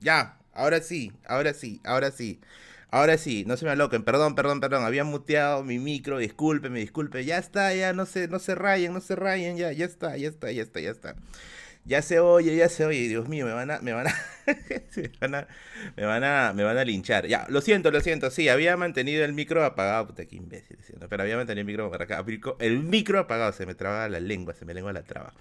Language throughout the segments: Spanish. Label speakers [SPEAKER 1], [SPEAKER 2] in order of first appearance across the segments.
[SPEAKER 1] Ya, ahora sí, ahora sí, ahora sí. Ahora sí, no se me aloquen, perdón, perdón, perdón, había muteado mi micro, discúlpeme, disculpe, ya está, ya no se, no se rayen, no se rayen, ya, ya está, ya está, ya está, ya está. Ya se oye, ya se oye, Dios mío, me van a, me van a, me van a, me van a, me van a linchar. Ya, lo siento, lo siento, sí, había mantenido el micro apagado, puta, qué imbécil, pero había mantenido el micro, el micro apagado, se me traba la lengua, se me lengua la traba.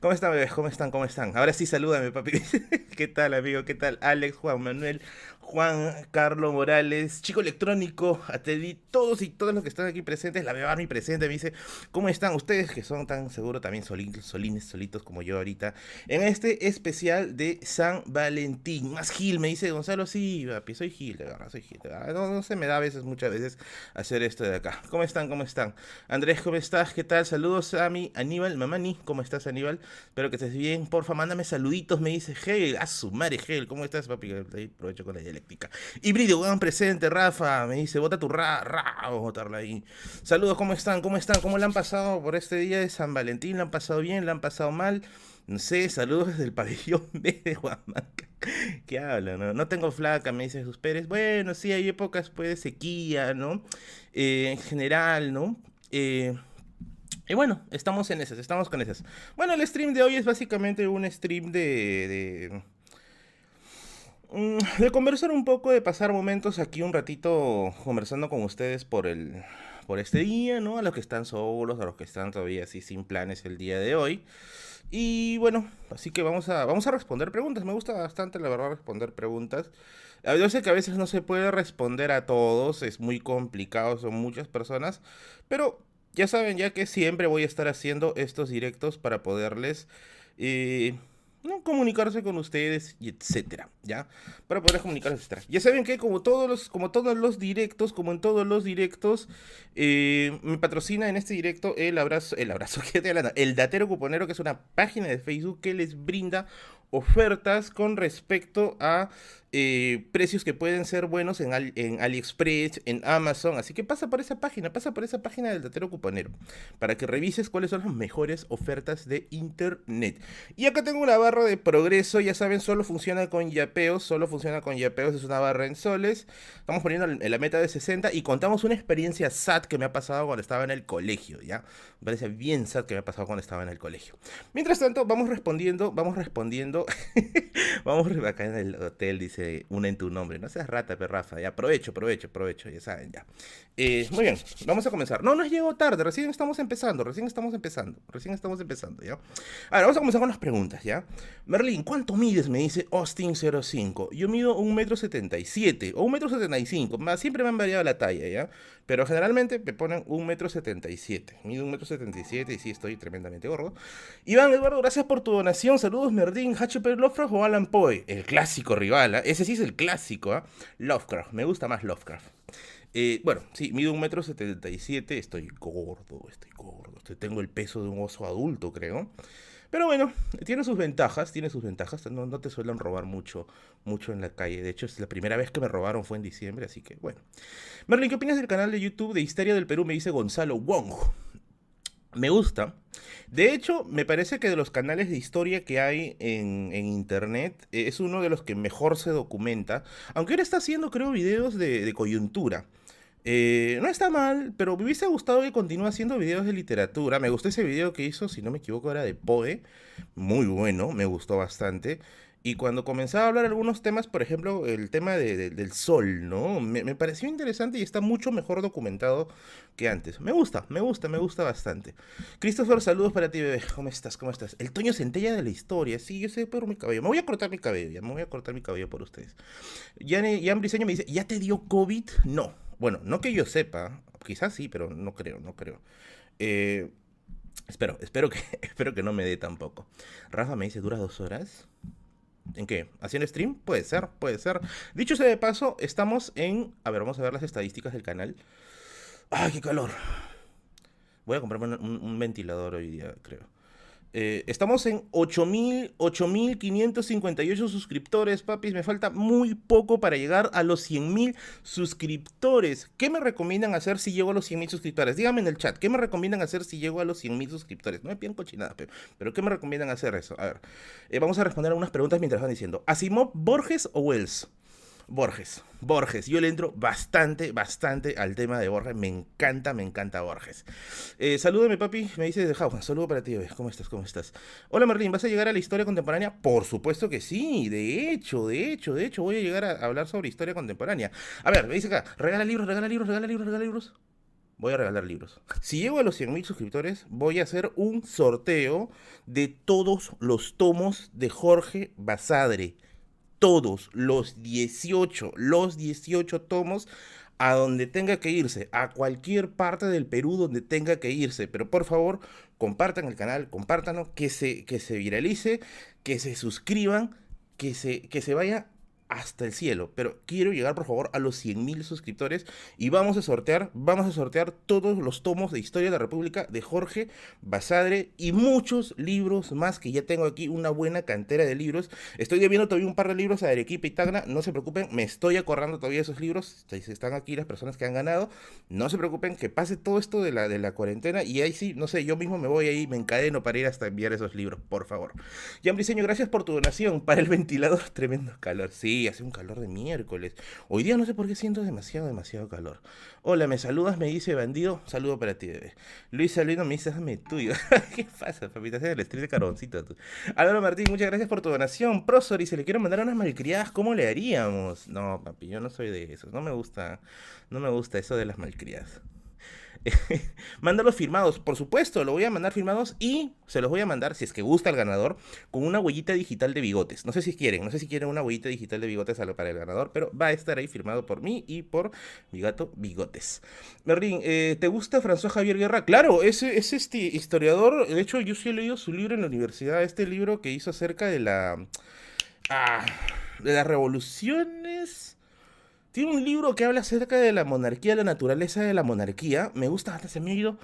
[SPEAKER 1] ¿Cómo están, bebés? ¿Cómo están? ¿Cómo están? Ahora sí, salúdame, papi. ¿Qué tal, amigo? ¿Qué tal? Alex, Juan Manuel, Juan Carlos Morales, Chico Electrónico, Ateli, todos y todos los que están aquí presentes, la mi presente, me dice, ¿cómo están ustedes que son tan seguro también solitos, solines, solitos como yo ahorita? En este especial de San Valentín, más Gil, me dice Gonzalo, sí, papi, soy Gil, de verdad, soy Gil, No, se me da a veces, muchas veces, hacer esto de acá. ¿Cómo están? ¿Cómo están? Andrés, ¿cómo estás? ¿Qué tal? Saludos a mi Aníbal, Mamani, ¿cómo estás, Aníbal? Espero que estés bien, porfa, mándame saluditos, me dice Gel, a su madre, Gel, ¿cómo estás, papi? Ahí aprovecho con la dialéctica. Híbrido, presente, Rafa. Me dice, bota tu ra, ra, vamos a botarla ahí. Saludos, ¿cómo están? ¿Cómo están? ¿Cómo le han pasado por este día de San Valentín? ¿Le han pasado bien? ¿Le han pasado mal? No sé, saludos desde el pabellón B de Huamaca. ¿Qué habla? No? no tengo flaca, me dice sus Pérez. Bueno, sí, hay épocas pues, de sequía, ¿no? Eh, en general, ¿no? Eh, y bueno, estamos en esas, estamos con esas. Bueno, el stream de hoy es básicamente un stream de de conversar un poco, de pasar momentos aquí un ratito conversando con ustedes por el por este día, ¿no? A los que están solos, a los que están todavía así sin planes el día de hoy. Y bueno, así que vamos a vamos a responder preguntas. Me gusta bastante la verdad responder preguntas. Yo sé que a veces no se puede responder a todos, es muy complicado, son muchas personas, pero ya saben ya que siempre voy a estar haciendo estos directos para poderles eh, ¿no? comunicarse con ustedes y etcétera, ¿ya? Para poder comunicarse, etcétera. Ya saben que como todos los, como todos los directos, como en todos los directos, eh, me patrocina en este directo el abrazo, el abrazo que te el Datero Cuponero, que es una página de Facebook que les brinda ofertas con respecto a eh, precios que pueden ser buenos en, AliExpress, en Amazon. Así que pasa por esa página, pasa por esa página del Datero Cuponero para que revises cuáles son las mejores ofertas de Internet. Y acá tengo una barra de progreso, ya saben, solo funciona con yapeos, solo funciona con yapeos, es una barra en soles. Estamos poniendo en la meta de 60 y contamos una experiencia SAT que me ha pasado cuando estaba en el colegio, ¿ya? Me parece bien SAT que me ha pasado cuando estaba en el colegio. Mientras tanto, vamos respondiendo, vamos respondiendo. vamos acá en el hotel, dice una en tu nombre. No seas rata, perrafa. Ya, aprovecho, aprovecho, aprovecho, ya saben, ya. Eh, muy bien, vamos a comenzar. No nos llegó tarde, recién estamos empezando, recién estamos empezando, recién estamos empezando, ¿ya? Ahora, vamos a comenzar con las preguntas, ¿ya? Merlin, ¿cuánto mides? Me dice Austin05. Yo mido un metro setenta y siete, o un metro setenta y cinco. Siempre me han variado la talla, ¿ya? Pero generalmente me ponen un metro setenta y siete. Mido un metro setenta y siete y sí estoy tremendamente gordo. Iván Eduardo, gracias por tu donación. Saludos, Merlin, HP Lovecraft o Alan Poe. El clásico rival, ¿eh? Ese sí es el clásico, ¿ah? Lovecraft. Me gusta más Lovecraft. Eh, bueno, sí, mido un metro setenta y siete. Estoy gordo, estoy gordo. tengo el peso de un oso adulto, creo. Pero bueno, tiene sus ventajas, tiene sus ventajas. No, no, te suelen robar mucho, mucho en la calle. De hecho, es la primera vez que me robaron fue en diciembre, así que bueno. Merlin, ¿qué opinas del canal de YouTube de Historia del Perú? Me dice Gonzalo Wong. Me gusta. De hecho, me parece que de los canales de historia que hay en, internet eh, es uno de los que mejor se documenta. Aunque ahora está haciendo, creo, videos de, coyuntura. Eh, no está mal, pero me hubiese gustado que continúe haciendo videos de literatura. Me gustó ese video que hizo, si no me equivoco, era de Poe. Muy bueno, me gustó bastante. Y cuando comenzaba a hablar algunos temas, por ejemplo, el tema del sol, ¿no? Me, pareció interesante y está mucho mejor documentado que antes. Me gusta, me gusta, me gusta bastante. Christopher, saludos para ti, bebé. ¿Cómo estás? ¿Cómo estás? El Toño Centella de la historia. Sí, yo sé por mi cabello. Me voy a cortar mi cabello, ya me voy a cortar mi cabello por ustedes. Jan, Briseño me dice, ¿ya te dio COVID? No. Bueno, no que yo sepa. Quizás sí, pero no creo, no creo. Eh, espero, espero que, espero que no me dé tampoco. Rafa me dice, ¿dura dos horas? ¿En qué? ¿Haciendo stream? Puede ser, puede ser. Dicho sea de paso, estamos en... A ver, vamos a ver las estadísticas del canal. ¡Ay, qué calor! Voy a comprarme un, ventilador hoy día, creo. Eh, estamos en 8.558 suscriptores, papis. Me falta muy poco para llegar a los 100.000 suscriptores. ¿Qué me recomiendan hacer si llego a los 100.000 suscriptores? Díganme en el chat, ¿qué me recomiendan hacer si llego a los 100.000 suscriptores? No me piden cochinada, pero, pero, ¿qué me recomiendan hacer eso? A ver, eh, vamos a responder algunas preguntas mientras van diciendo. ¿Asimov, Borges o Wells? Borges, Borges, yo le entro bastante, bastante al tema de Borges, me encanta, me encanta Borges. Eh, salúdame papi, me dice de Jauja, saludo para ti, ¿cómo estás, cómo estás? Hola Merlín, ¿vas a llegar a la historia contemporánea? Por supuesto que sí, de hecho, de hecho, de hecho, voy a llegar a hablar sobre historia contemporánea. A ver, me dice acá, regala libros, regala libros, regala libros, regala libros. Voy a regalar libros. Si llego a los 100.000 suscriptores, voy a hacer un sorteo de todos los tomos de Jorge Basadre todos los 18, los 18 tomos a donde tenga que irse, a cualquier parte del Perú donde tenga que irse. Pero por favor, compartan el canal, compártanlo, que se, que se viralice, que se suscriban, que se, que se vaya hasta el cielo, pero quiero llegar por favor a los 100.000 suscriptores y vamos a sortear, vamos a sortear todos los tomos de Historia de la República de Jorge Basadre y muchos libros más que ya tengo aquí una buena cantera de libros. Estoy debiendo todavía un par de libros a Arequipa y Tacna, no se preocupen, me estoy acordando todavía esos libros, están aquí las personas que han ganado, no se preocupen que pase todo esto de la, de la cuarentena y ahí sí, no sé, yo mismo me voy ahí, me encadeno para ir hasta enviar esos libros, por favor. Jan Briseño, gracias por tu donación para el ventilador, tremendo calor, sí hace un calor de miércoles. Hoy día no sé por qué siento demasiado, demasiado calor. Hola, ¿me saludas? Me dice bandido. Saludo para ti, bebé. Luis Salino me dice, dame tuyo. ¿Qué pasa, papita? el stream de carboncito. Tú. Álvaro Martín, muchas gracias por tu donación. Prosor, y se le quiero mandar unas malcriadas, ¿cómo le haríamos? No, papi, yo no soy de esos. No me gusta, no me gusta eso de las malcriadas. Mándalos firmados, por supuesto, lo voy a mandar firmados y se los voy a mandar, si es que gusta el ganador, con una huellita digital de bigotes. No sé si quieren, no sé si quieren una huellita digital de bigotes para el ganador, pero va a estar ahí firmado por mí y por mi gato Bigotes. Merlin, eh, ¿te gusta François Javier Guerra? Claro, es, es este historiador, de hecho yo sí he leído su libro en la universidad, este libro que hizo acerca de la... Ah, de las revoluciones tiene un libro que habla acerca de la monarquía, la naturaleza de la monarquía. Me gusta, hasta se me ha ido.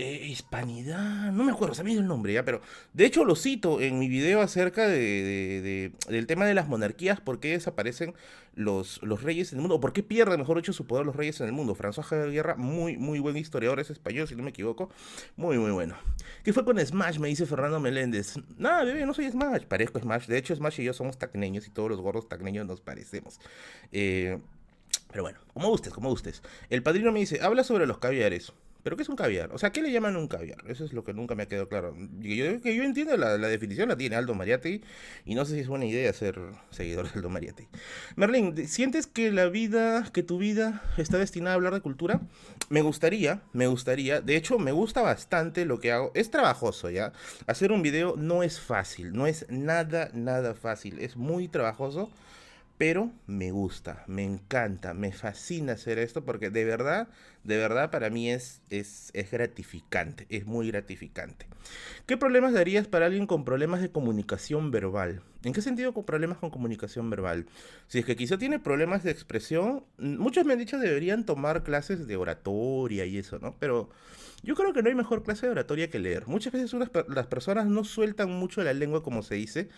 [SPEAKER 1] Eh, hispanidad, no me acuerdo, se me ha ido el nombre ya, pero de hecho lo cito en mi video acerca de, del tema de las monarquías, por qué desaparecen los, los reyes en el mundo, o por qué pierden, mejor dicho, su poder los reyes en el mundo. François Javier Guerra, muy, muy buen historiador, es español, si no me equivoco, muy, muy bueno. ¿Qué fue con Smash? Me dice Fernando Meléndez. Nada, bebé, no soy Smash, parezco Smash. De hecho, Smash y yo somos tacneños y todos los gordos tacneños nos parecemos. Eh, pero bueno, como gustes, como gustes. El padrino me dice, habla sobre los caviares. ¿Pero qué es un caviar? O sea, ¿qué le llaman un caviar? Eso es lo que nunca me ha quedado claro. Yo, que yo entiendo la, definición la tiene Aldo Mariati y no sé si es buena idea ser seguidor de Aldo Mariati. Merlin, ¿sientes que la vida, que tu vida está destinada a hablar de cultura? Me gustaría, me gustaría. De hecho, me gusta bastante lo que hago. Es trabajoso, ¿ya? Hacer un video no es fácil, no es nada, nada fácil. Es muy trabajoso pero me gusta, me encanta, me fascina hacer esto porque de verdad, de verdad para mí es, es, es, gratificante, es muy gratificante. ¿Qué problemas darías para alguien con problemas de comunicación verbal? ¿En qué sentido con problemas con comunicación verbal? Si es que quizá tiene problemas de expresión, muchos me han dicho deberían tomar clases de oratoria y eso, ¿no? Pero yo creo que no hay mejor clase de oratoria que leer. Muchas veces las personas no sueltan mucho la lengua como se dice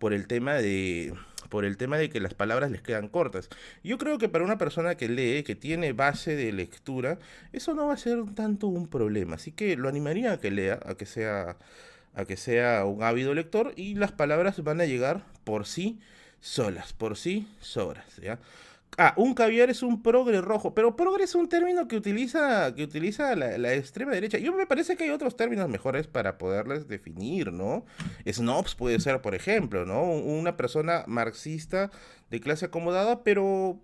[SPEAKER 1] por el tema de por el tema de que las palabras les quedan cortas. Yo creo que para una persona que lee, que tiene base de lectura, eso no va a ser tanto un problema. Así que lo animaría a que lea, a que sea a que sea un ávido lector y las palabras van a llegar por sí solas, por sí solas, ¿ya? Ah, un caviar es un progre rojo, pero progre es un término que utiliza, que utiliza la, extrema derecha. Yo me parece que hay otros términos mejores para poderles definir, ¿no? Snobs puede ser, por ejemplo, ¿no? Una persona marxista de clase acomodada, pero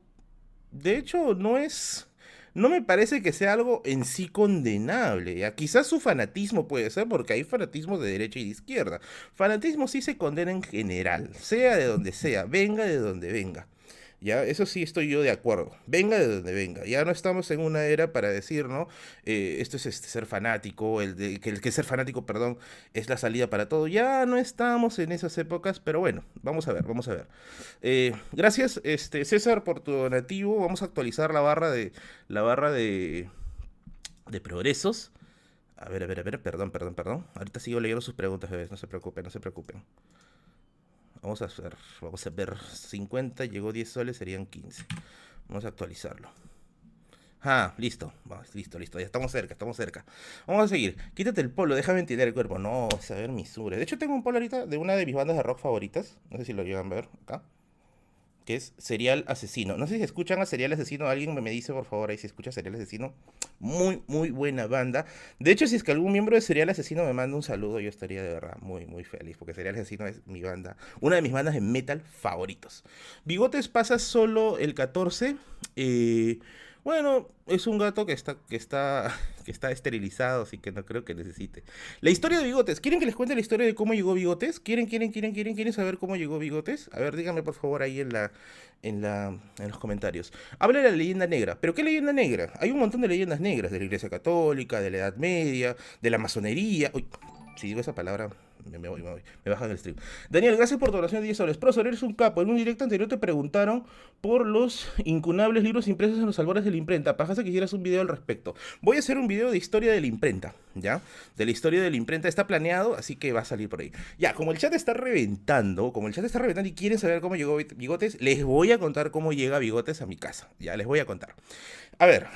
[SPEAKER 1] de hecho no es, no me parece que sea algo en sí condenable. ¿ya? Quizás su fanatismo puede ser porque hay fanatismo de derecha y de izquierda. Fanatismo sí se condena en general, sea de donde sea, venga de donde venga. ¿Ya? Eso sí estoy yo de acuerdo. Venga de donde venga. Ya no estamos en una era para decir, ¿no? Eh, esto es este, ser fanático, el que el que ser fanático, perdón, es la salida para todo. Ya no estamos en esas épocas, pero bueno, vamos a ver, vamos a ver. Eh, gracias, este, César, por tu donativo. Vamos a actualizar la barra de, la barra de, de progresos. A ver, a ver, a ver, perdón, perdón, perdón. Ahorita sigo leyendo sus preguntas, bebés, no se preocupen, no se preocupen. Vamos a ver, vamos a ver, 50, llegó 10 soles, serían 15. Vamos a actualizarlo. Ah, listo, vamos, listo, listo, ya estamos cerca, estamos cerca. Vamos a seguir. Quítate el polo, déjame entender el cuerpo. No, saber misura. De hecho, tengo un polo ahorita de una de mis bandas de rock favoritas. No sé si lo llegan a ver acá que es Serial Asesino. No sé si escuchan a Serial Asesino, alguien me dice por favor ahí si escucha Serial Asesino. Muy, muy buena banda. De hecho, si es que algún miembro de Serial Asesino me manda un saludo, yo estaría de verdad muy, muy feliz, porque Serial Asesino es mi banda, una de mis bandas de metal favoritos. Bigotes pasa solo el 14. Eh, bueno, es un gato que está, que está, que está esterilizado, así que no creo que necesite. La historia de Bigotes. ¿Quieren que les cuente la historia de cómo llegó Bigotes? ¿Quieren, quieren, quieren, quieren, quieren saber cómo llegó Bigotes? A ver, díganme por favor ahí en la, en la, en los comentarios. Habla de la leyenda negra. ¿Pero qué leyenda negra? Hay un montón de leyendas negras de la Iglesia Católica, de la Edad Media, de la masonería. Uy, si digo esa palabra, me, voy, me voy. Me bajan el stream. Daniel, gracias por tu oración de 10 soles. Profesor, eres un capo. En un directo anterior te preguntaron por los incunables libros impresos en los albores de la imprenta. Pajasa que hicieras un video al respecto. Voy a hacer un video de historia de la imprenta, ¿ya? De la historia de la imprenta. Está planeado, así que va a salir por ahí. Ya, como el chat está reventando, como el chat está reventando y quieren saber cómo llegó Bigotes, les voy a contar cómo llega Bigotes a mi casa. Ya, les voy a contar. A ver.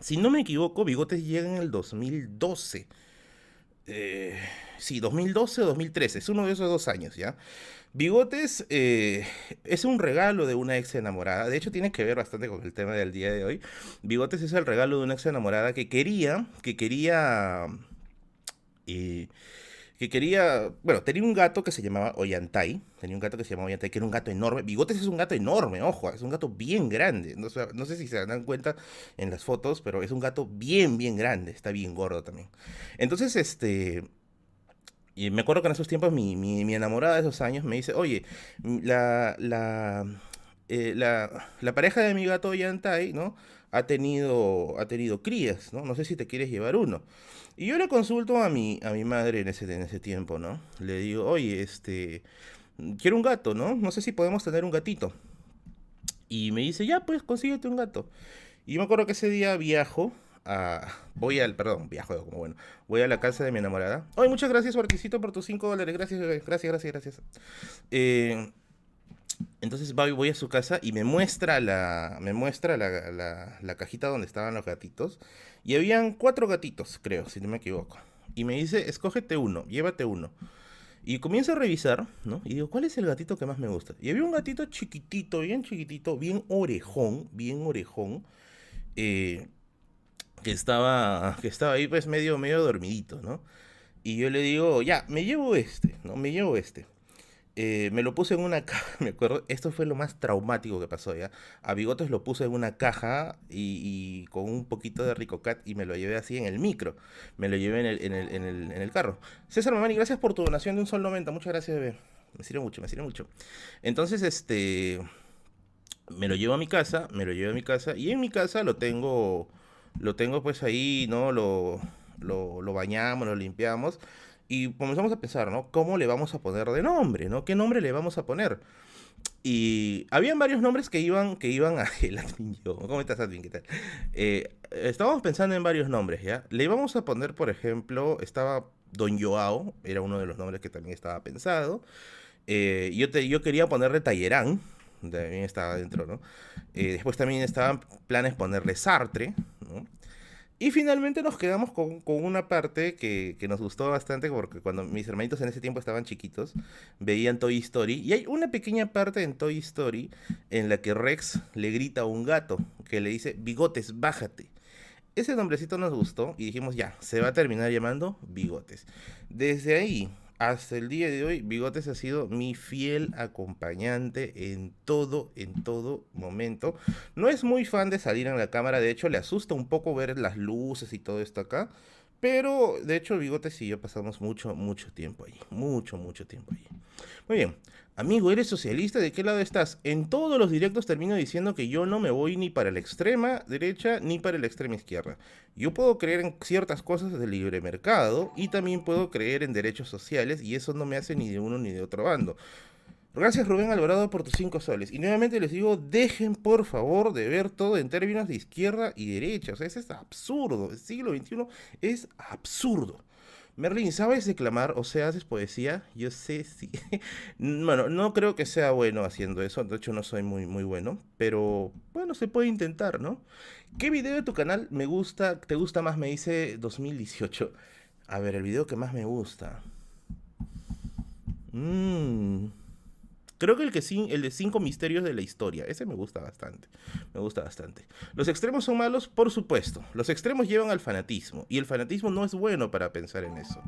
[SPEAKER 1] Si no me equivoco, Bigotes llega en el 2012. Eh, sí, 2012 o 2013, es uno de esos dos años, ¿ya? Bigotes eh, es un regalo de una ex enamorada, de hecho tiene que ver bastante con el tema del día de hoy. Bigotes es el regalo de una ex enamorada que quería, que quería... Eh, que quería, bueno, tenía un gato que se llamaba Oyantai, tenía un gato que se llamaba Oyantai, que era un gato enorme. Bigotes es un gato enorme, ojo, es un gato bien grande. No, no sé si se dan cuenta en las fotos, pero es un gato bien, bien grande, está bien gordo también. Entonces, este, y me acuerdo que en esos tiempos mi, mi, enamorada de esos años me dice, oye, la, la, eh, la, la pareja de mi gato Oyantai, ¿no? Ha tenido, ha tenido crías, ¿no? No sé si te quieres llevar uno. Y yo le consulto a mi, a mi madre en ese, en ese tiempo, ¿no? Le digo, oye, este, quiero un gato, ¿no? No sé si podemos tener un gatito. Y me dice, ya, pues consíguete un gato. Y me acuerdo que ese día viajo a... Voy al, perdón, viajo como bueno. Voy a la casa de mi enamorada. Oye, muchas gracias, Barquisito, por tus 5 dólares. Gracias, gracias, gracias, gracias. Eh, entonces voy a su casa y me muestra la, me muestra la, la, cajita donde estaban los gatitos. Y habían cuatro gatitos, creo, si no me equivoco. Y me dice, escógete uno, llévate uno. Y comienzo a revisar, ¿no? Y digo, ¿cuál es el gatito que más me gusta? Y había un gatito chiquitito, bien chiquitito, bien orejón, bien orejón, eh, que, estaba, que estaba ahí pues medio, medio dormidito, ¿no? Y yo le digo, ya, me llevo este, ¿no? Me llevo este. Eh, me lo puse en una caja, me acuerdo, esto fue lo más traumático que pasó ya. A Bigotes lo puse en una caja y, con un poquito de Ricocat y me lo llevé así en el micro. Me lo llevé en el, en el, en el, en el carro. César Mamani, gracias por tu donación de un sol 90. Muchas gracias, bebé. Me sirve mucho, me sirve mucho. Entonces, este. Me lo llevo a mi casa, me lo llevo a mi casa y en mi casa lo tengo. Lo tengo pues ahí, ¿no? Lo, lo, lo bañamos, lo limpiamos y comenzamos a pensar, ¿no? ¿Cómo le vamos a poner de nombre, ¿no? ¿Qué nombre le vamos a poner? Y habían varios nombres que iban, que iban a... El ¿cómo estás, Admin? ¿Qué tal? Eh, estábamos pensando en varios nombres, ¿ya? Le íbamos a poner, por ejemplo, estaba Don Joao, era uno de los nombres que también estaba pensado. Eh, yo, te, yo quería ponerle Tallerán, también estaba dentro, ¿no? Eh, después también estaban planes ponerle Sartre, ¿no? Y finalmente nos quedamos con, una parte que, nos gustó bastante porque cuando mis hermanitos en ese tiempo estaban chiquitos, veían Toy Story. Y hay una pequeña parte en Toy Story en la que Rex le grita a un gato que le dice, bigotes, bájate. Ese nombrecito nos gustó y dijimos, ya, se va a terminar llamando bigotes. Desde ahí hasta el día de hoy, Bigotes ha sido mi fiel acompañante en todo, en todo momento. No es muy fan de salir en la cámara, de hecho le asusta un poco ver las luces y todo esto acá. Pero de hecho Bigotes y yo pasamos mucho, mucho tiempo allí. Mucho, mucho tiempo allí. Muy bien. Amigo, ¿eres socialista? ¿De qué lado estás? En todos los directos termino diciendo que yo no me voy ni para la extrema derecha ni para la extrema izquierda. Yo puedo creer en ciertas cosas del libre mercado y también puedo creer en derechos sociales y eso no me hace ni de uno ni de otro bando. Gracias Rubén Alvarado por tus 5 soles. Y nuevamente les digo, dejen por favor de ver todo en términos de izquierda y derecha. O sea, eso es absurdo. El siglo XXI es absurdo. Merlin, ¿sabes declamar o sea, haces poesía? Yo sé, sí. bueno, no creo que sea bueno haciendo eso, de hecho no soy muy, muy bueno, pero bueno, se puede intentar, ¿no? ¿Qué video de tu canal me gusta, te gusta más? Me dice 2018. A ver, el video que más me gusta. Mmm... Creo que el, que el de cinco misterios de la historia, ese me gusta bastante. Me gusta bastante. Los extremos son malos, por supuesto. Los extremos llevan al fanatismo. Y el fanatismo no es bueno para pensar en eso.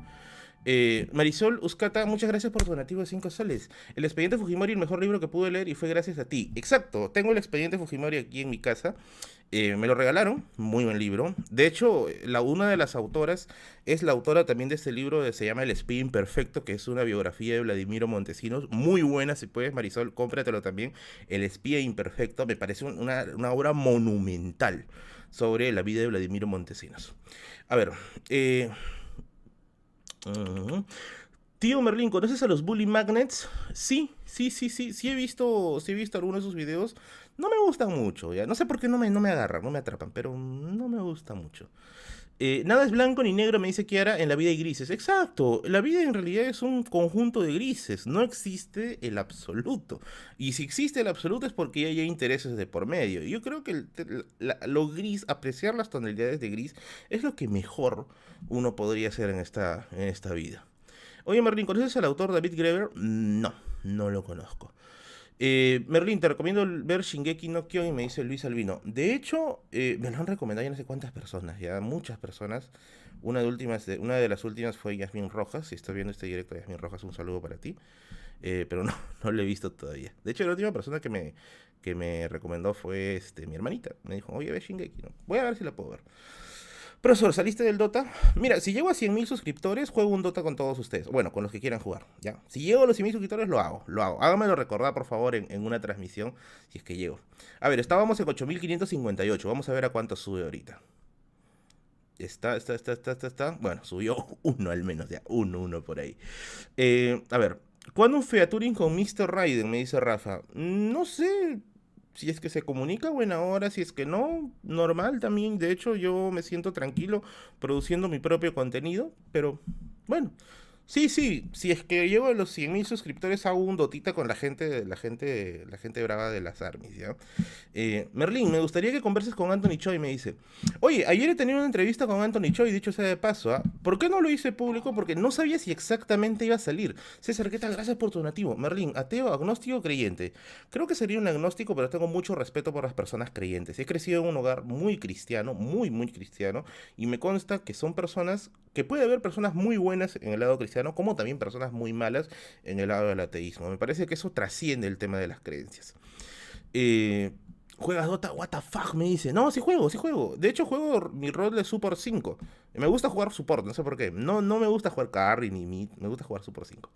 [SPEAKER 1] Eh, Marisol Uscata, muchas gracias por tu donativo de 5 soles. El expediente Fujimori, el mejor libro que pude leer y fue gracias a ti. Exacto, tengo el expediente Fujimori aquí en mi casa. Eh, me lo regalaron, muy buen libro. De hecho, la, una de las autoras es la autora también de este libro que se llama El espía imperfecto, que es una biografía de Vladimiro Montesinos. Muy buena, si puedes, Marisol, cómpratelo también. El espía imperfecto me parece una, una obra monumental sobre la vida de Vladimiro Montesinos. A ver, eh, Tío Merlin, ¿conoces a los Bully Magnets? Sí, sí, sí, sí, sí he visto, sí he visto algunos de sus videos. No me gustan mucho, ya. No sé por qué no me, no me agarran, no me atrapan, pero no me gusta mucho. Eh, nada es blanco ni negro, me dice Kiara, en la vida hay grises. Exacto, la vida en realidad es un conjunto de grises, no existe el absoluto. Y si existe el absoluto es porque hay intereses de por medio. Yo creo que lo gris, apreciar las tonalidades de gris, es lo que mejor uno podría hacer en esta, en esta vida. Oye, Merlin, ¿conoces al autor David Greber? No, no lo conozco. Eh, Merlin, te recomiendo ver Shingeki no Kyojin, me dice Luis Albino. De hecho, eh, me lo han recomendado ya no sé cuántas personas, ya muchas personas. Una de, últimas, una de las últimas fue Yasmin Rojas. Si estás viendo este directo, Yasmin Rojas, un saludo para ti. Eh, pero no, no lo he visto todavía. De hecho, la última persona que me, que me recomendó fue este, mi hermanita. Me dijo, oye, ve Shingeki. Voy a ver si la puedo ver. Profesor, ¿saliste del Dota? Mira, si llego a 100.000 suscriptores, juego un Dota con todos ustedes. Bueno, con los que quieran jugar, ¿ya? Si llego a los 100.000 suscriptores, lo hago, lo hago. Hágamelo recordar, por favor, en, una transmisión, si es que llego. A ver, estábamos en 8.558. Vamos a ver a cuánto sube ahorita. Está, está, está, está, está, está. Bueno, subió uno al menos, ya. Uno, uno por ahí. Eh, a ver, ¿cuándo un featuring con Mr. Raiden? Me dice Rafa. No sé, si es que se comunica buena hora, si es que no, normal también. De hecho, yo me siento tranquilo produciendo mi propio contenido, pero bueno, Sí, sí, si es que llego a los 100.000 suscriptores hago un dotita con la gente, la gente, la gente brava de las armies, ¿ya? Eh, Merlín, me gustaría que converses con Anthony Choi, me dice. Oye, ayer he tenido una entrevista con Anthony Choi, dicho sea de paso, ¿ah? ¿Por qué no lo hice público? Porque no sabía si exactamente iba a salir. César, ¿qué tal? Gracias por tu donativo. Merlín, ateo, agnóstico, creyente. Creo que sería un agnóstico, pero tengo mucho respeto por las personas creyentes. He crecido en un hogar muy cristiano, muy, muy cristiano, y me consta que son personas, que puede haber personas muy buenas en el lado cristiano, como también personas muy malas en el lado del ateísmo. Me parece que eso trasciende el tema de las creencias. Eh, ¿Juegas Dota? ¿What the fuck? Me dice. No, sí juego, sí juego. De hecho, juego mi rol de Super 5. Me gusta jugar support, no sé por qué. No, no me gusta jugar carry ni mid, me gusta jugar Super 5.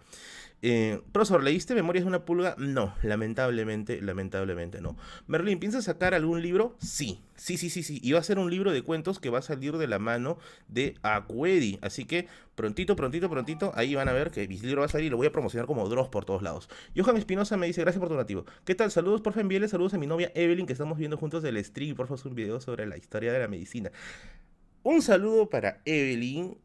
[SPEAKER 1] Eh, profesor, ¿leíste Memorias de una pulga? No, lamentablemente, lamentablemente no. Merlin, ¿piensas sacar algún libro? Sí, sí, sí, sí, sí. Y va a ser un libro de cuentos que va a salir de la mano de Aquedi. Así que prontito, prontito, prontito, ahí van a ver que mi libro va a salir y lo voy a promocionar como Dross por todos lados. Johan Espinosa me dice, gracias por tu nativo. ¿Qué tal? Saludos, por favor, saludos a mi novia Evelyn, que estamos viendo juntos del stream. Por favor, un video sobre la historia de la medicina. Un saludo para Evelyn,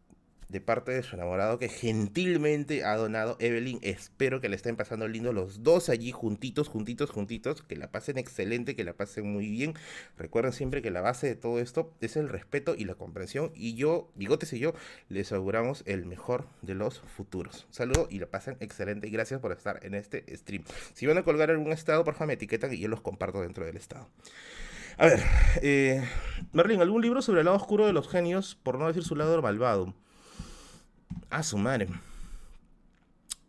[SPEAKER 1] de parte de su enamorado que gentilmente ha donado Evelyn. Espero que le estén pasando lindo los dos allí juntitos, juntitos, juntitos. Que la pasen excelente, que la pasen muy bien. Recuerden siempre que la base de todo esto es el respeto y la comprensión. Y yo, Bigotes y yo, les auguramos el mejor de los futuros. saludo y la pasen excelente. Y gracias por estar en este stream. Si van a colgar algún estado, por favor me etiquetan y yo los comparto dentro del estado. A ver, eh, Merlin, ¿algún libro sobre el lado oscuro de los genios, por no decir su lado malvado? Ah, su madre.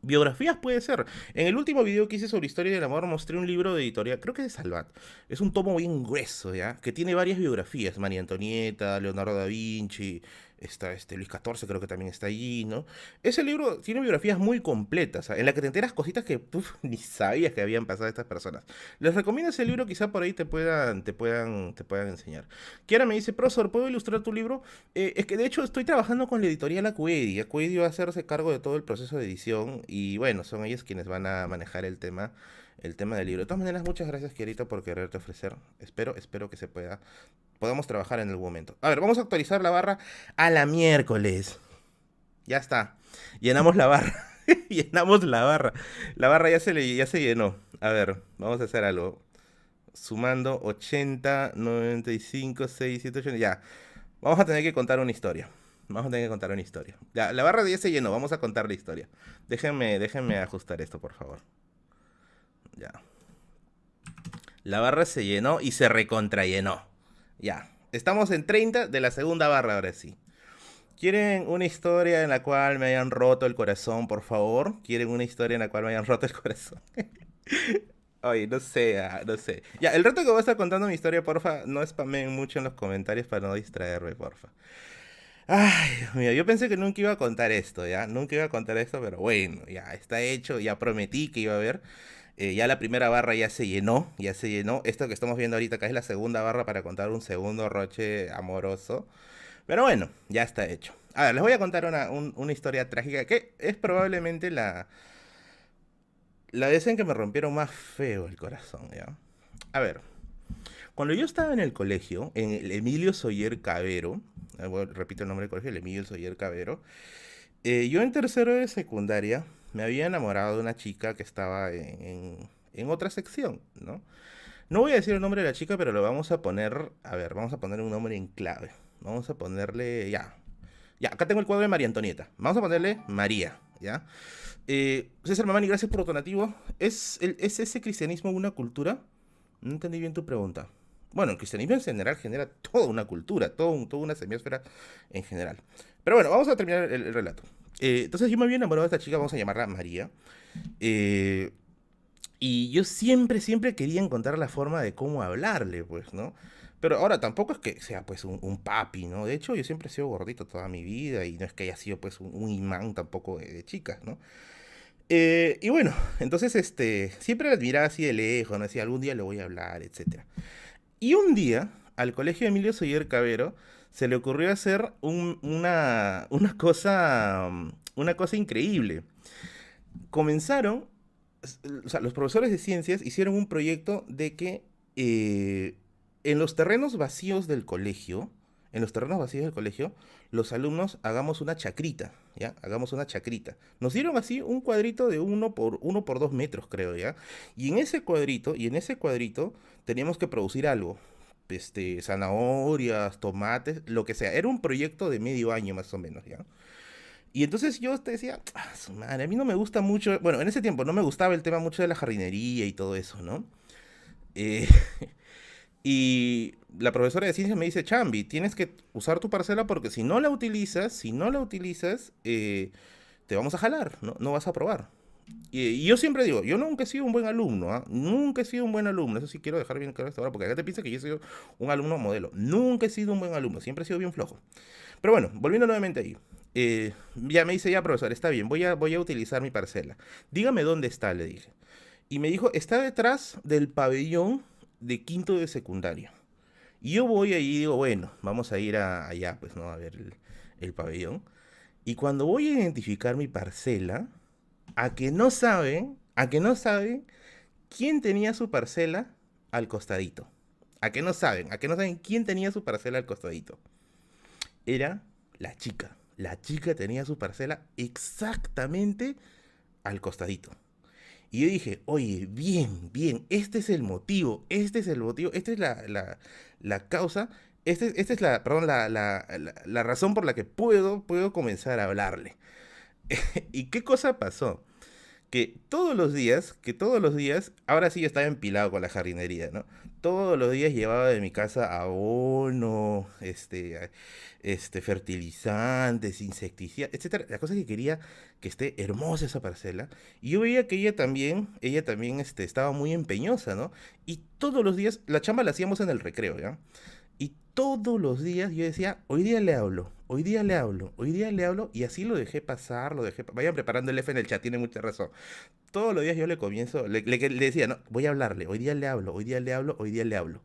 [SPEAKER 1] Biografías puede ser. En el último video que hice sobre historia del amor mostré un libro de editorial, creo que es de Salvat. Es un tomo bien grueso, ¿ya? Que tiene varias biografías. María Antonieta, Leonardo da Vinci, está este Luis XIV, creo que también está allí, ¿no? Ese libro tiene biografías muy completas, en la que te enteras cositas que ni sabías que habían pasado estas personas. Les recomiendo ese libro, quizá por ahí te puedan, te puedan, te puedan enseñar. Kiara me dice, profesor, ¿puedo ilustrar tu libro? Eh, es que de hecho estoy trabajando con la editorial Acuedi. Acuedi va a hacerse cargo de todo el proceso de edición y bueno, son ellos quienes van a manejar el tema el tema del libro. De todas maneras, muchas gracias, Kierito, por quererte ofrecer. Espero, espero que se pueda podamos trabajar en algún momento. A ver, vamos a actualizar la barra a la miércoles. Ya está. Llenamos la barra. Llenamos la barra. La barra ya se, le, ya se llenó. A ver, vamos a hacer algo. Sumando 80, 95, 6, 7, 8. Ya. Vamos a tener que contar una historia. Vamos a tener que contar una historia. Ya, la barra ya se llenó. Vamos a contar la historia. Déjenme, déjenme ajustar esto, por favor. Ya. La barra se llenó y se recontrallenó. Ya, estamos en 30 de la segunda barra ahora sí. ¿Quieren una historia en la cual me hayan roto el corazón, por favor? ¿Quieren una historia en la cual me hayan roto el corazón? Oye, no sé, ah, no sé. Ya, el reto que voy a estar contando mi historia, porfa, no spamen mucho en los comentarios para no distraerme, porfa. Ay, Dios mío, yo pensé que nunca iba a contar esto, ¿ya? Nunca iba a contar esto, pero bueno, ya está hecho, ya prometí que iba a haber. Eh, ya la primera barra ya se llenó, ya se llenó. Esto que estamos viendo ahorita acá es la segunda barra para contar un segundo roche amoroso. Pero bueno, ya está hecho. A ver, les voy a contar una, historia trágica que es probablemente la, la vez en que me rompieron más feo el corazón, ¿ya? A ver, cuando yo estaba en el colegio, en el Emilio Soyer Cabero, eh, repito el nombre del colegio, el Emilio Soyer Cabero, eh, yo en tercero de secundaria me había enamorado de una chica que estaba en, otra sección, ¿no? No voy a decir el nombre de la chica, pero lo vamos a poner, a ver, vamos a poner un nombre en clave. Vamos a ponerle, ya, ya, acá tengo el cuadro de María Antonieta. Vamos a ponerle María, ¿ya? Eh, César Mamani, gracias por tu donativo. ¿Es, el, ¿Es ese cristianismo una cultura? No entendí bien tu pregunta. Bueno, el cristianismo en general genera toda una cultura, todo toda una semiosfera en general. Pero bueno, vamos a terminar el relato. Eh, entonces yo me había enamorado de esta chica, vamos a llamarla María. Eh, y yo siempre, siempre quería encontrar la forma de cómo hablarle, pues, ¿no? Pero ahora tampoco es que sea pues un, papi, ¿no? De hecho, yo siempre he sido gordito toda mi vida y no es que haya sido pues un, imán tampoco de, chicas, ¿no? Eh, y bueno, entonces este, siempre la admiraba así de lejos, ¿no? Decía, algún día le voy a hablar, etc. Y un día, al colegio de Emilio Soyer Cabero, se le ocurrió hacer una, una, cosa, una cosa increíble. Comenzaron, o sea, los profesores de ciencias hicieron un proyecto de que eh, en los terrenos vacíos del colegio, en los terrenos vacíos del colegio, los alumnos hagamos una chacrita, ¿ya? Hagamos una chacrita. Nos dieron así un cuadrito de uno por uno por dos metros, creo, ¿ya? Y en ese cuadrito, y en ese cuadrito teníamos que producir algo este, zanahorias, tomates, lo que sea. Era un proyecto de medio año más o menos, ¿ya? Y entonces yo te decía, ah, madre, a mí no me gusta mucho, bueno, en ese tiempo no me gustaba el tema mucho de la jardinería y todo eso, ¿no? Eh, y la profesora de ciencias me dice, Chambi, tienes que usar tu parcela porque si no la utilizas, si no la utilizas, eh, te vamos a jalar, ¿no? no vas a probar. Y, yo siempre digo, yo nunca he sido un buen alumno, ¿ah? nunca he sido un buen alumno, eso sí quiero dejar bien claro esto ahora, porque acá te piensa que yo he sido un alumno modelo, nunca he sido un buen alumno, siempre he sido bien flojo. Pero bueno, volviendo nuevamente ahí, eh, ya me dice, ya profesor, está bien, voy a, voy a utilizar mi parcela. Dígame dónde está, le dije. Y me dijo, está detrás del pabellón de quinto de secundaria. Y yo voy ahí y digo, bueno, vamos a ir allá, pues, ¿no? A ver el, el pabellón. Y cuando voy a identificar mi parcela, a que no saben, a que no saben quién tenía su parcela al costadito. A que no saben, a que no saben quién tenía su parcela al costadito. Era la chica. La chica tenía su parcela exactamente al costadito. Y yo dije, oye, bien, bien, este es el motivo, este es el motivo, esta es la, la, causa, este, esta es la, perdón, la, la, razón por la que puedo, puedo comenzar a hablarle. ¿Y qué cosa pasó? Que todos los días, que todos los días, ahora sí estaba empilado con la jardinería, ¿no? Todos los días llevaba de mi casa abono, este, este, fertilizantes, insecticidas, etcétera. La cosa es que quería que esté hermosa esa parcela. Y yo veía que ella también, ella también este, estaba muy empeñosa, ¿no? Y todos los días, la chamba la hacíamos en el recreo, ¿ya? Todos los días yo decía, hoy día le hablo, hoy día le hablo, hoy día le hablo, y así lo dejé pasar, lo dejé, vayan preparando el F en el chat, tiene mucha razón. Todos los días yo le comienzo, le, le decía, no, voy a hablarle, hoy día le hablo, hoy día le hablo, hoy día le hablo.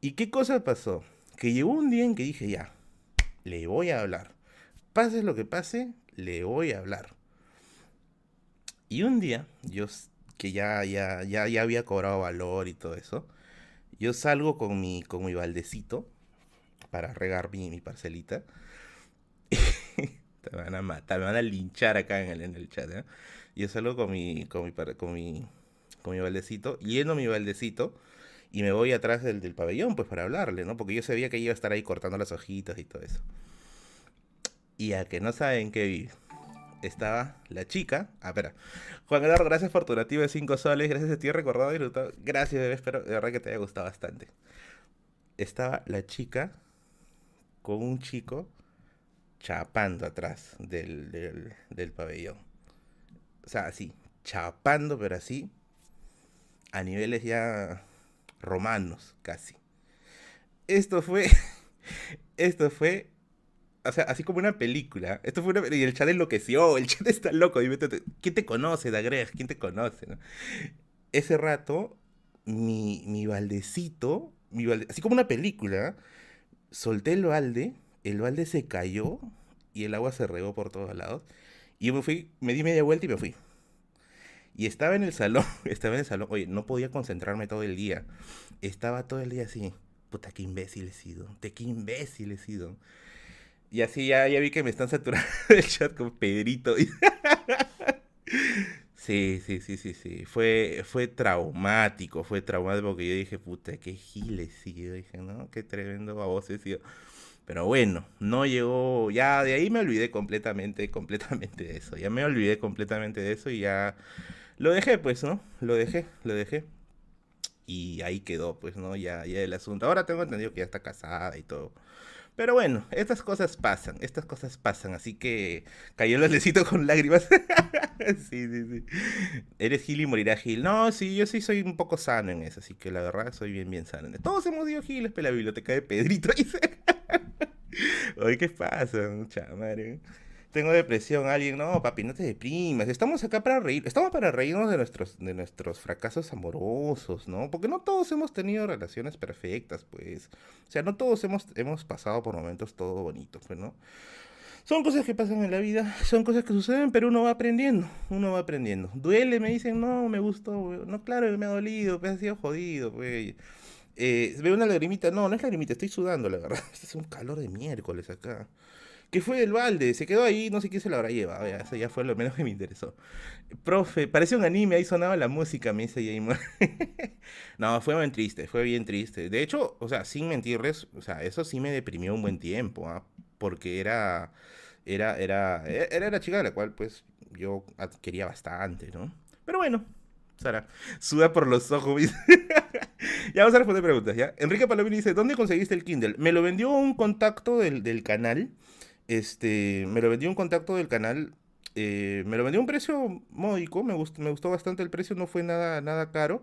[SPEAKER 1] ¿Y qué cosa pasó? Que llegó un día en que dije, ya, le voy a hablar. Pase lo que pase, le voy a hablar. Y un día, yo que ya, ya, ya, ya había cobrado valor y todo eso, yo salgo con mi, con mi baldecito para regar mi, mi parcelita. te van a matar, me van a linchar acá en el, en el chat. ¿eh? Yo salgo con mi, con mi, con mi, con mi baldecito, lleno mi baldecito y me voy atrás del, del, pabellón pues para hablarle, ¿no? Porque yo sabía que iba a estar ahí cortando las hojitas y todo eso. Y a que no saben qué vi estaba la chica. Ah, espera. Juan Eduardo, gracias por tu nativo de 5 soles. Gracias, a ti recordado y Gracias, bebé. Espero de verdad que te haya gustado bastante. Estaba la chica con un chico chapando atrás del, del, pabellón. O sea, así, chapando, pero así, a niveles ya romanos, casi. Esto fue, esto fue o sea, así como una película. Esto fue una, y el chat enloqueció, el chat está loco. ¿Quién te conoce, Dagreg? ¿Quién te conoce? Ese rato, mi, mi baldecito, así como una película, solté el balde, el balde se cayó y el agua se regó por todos lados. Y me fui, me di media vuelta y me fui. Y estaba en el salón, estaba en el salón. Oye, no podía concentrarme todo el día. Estaba todo el día así. Puta, qué imbécil he sido. Te qué imbécil he sido. Y así ya, ya vi que me están saturando el chat con Pedrito. sí, sí, sí, sí, sí. Fue, fue traumático, fue traumático porque yo dije, puta, qué gil he sido. Dije, no, qué tremendo baboso. Pero bueno, no llegó, ya de ahí me olvidé completamente, completamente de eso. Ya me olvidé completamente de eso y ya lo dejé, pues, ¿no? Lo dejé, lo dejé. Y ahí quedó, pues, ¿no? Ya, ya el asunto. Ahora tengo entendido que ya está casada y todo. Pero bueno, estas cosas pasan, estas cosas pasan, así que cayó el necesito con lágrimas. sí, sí, sí. Eres Gil y morirá Gil. No, sí, yo sí soy un poco sano en eso, así que la verdad soy bien, bien sano. Todos hemos ido Giles, pero la biblioteca de Pedrito. Oye, ¿qué pasa? Mucha madre tengo depresión, alguien, no, papi, no te deprimas, estamos acá para reír, estamos para reírnos de nuestros, de nuestros fracasos amorosos, ¿no? Porque no todos hemos tenido relaciones perfectas, pues, o sea, no todos hemos, hemos pasado por momentos todo bonito, pues, ¿no? Son cosas que pasan en la vida, son cosas que suceden, pero uno va aprendiendo, uno va aprendiendo. Duele, me dicen, no, me gustó, no, claro, me ha dolido, pues ha sido jodido, pues. Eh, veo una lagrimita, no, no es lagrimita, estoy sudando, la verdad. Este es un calor de miércoles acá que fue el balde, se quedó ahí, no sé quién se lo habrá llevado, ya, eso ya fue lo menos que me interesó. Profe, parece un anime, ahí sonaba la música, me dice Jaymar. no, fue bien triste, fue bien triste. De hecho, o sea, sin mentirles, o sea, eso sí me deprimió un buen tiempo, ¿ah? porque era, era, era, e, era la chica de la cual, pues, yo quería bastante, ¿no? Pero bueno, Sara, suda por los ojos. ya vamos a responder preguntas, ¿ya? Enrique Palomino dice, ¿dónde conseguiste el Kindle? Me lo vendió un contacto del, del canal este, me lo vendió un contacto del canal. Eh, me lo vendió a un precio módico. Me gustó, me gustó bastante el precio. No fue nada, nada caro.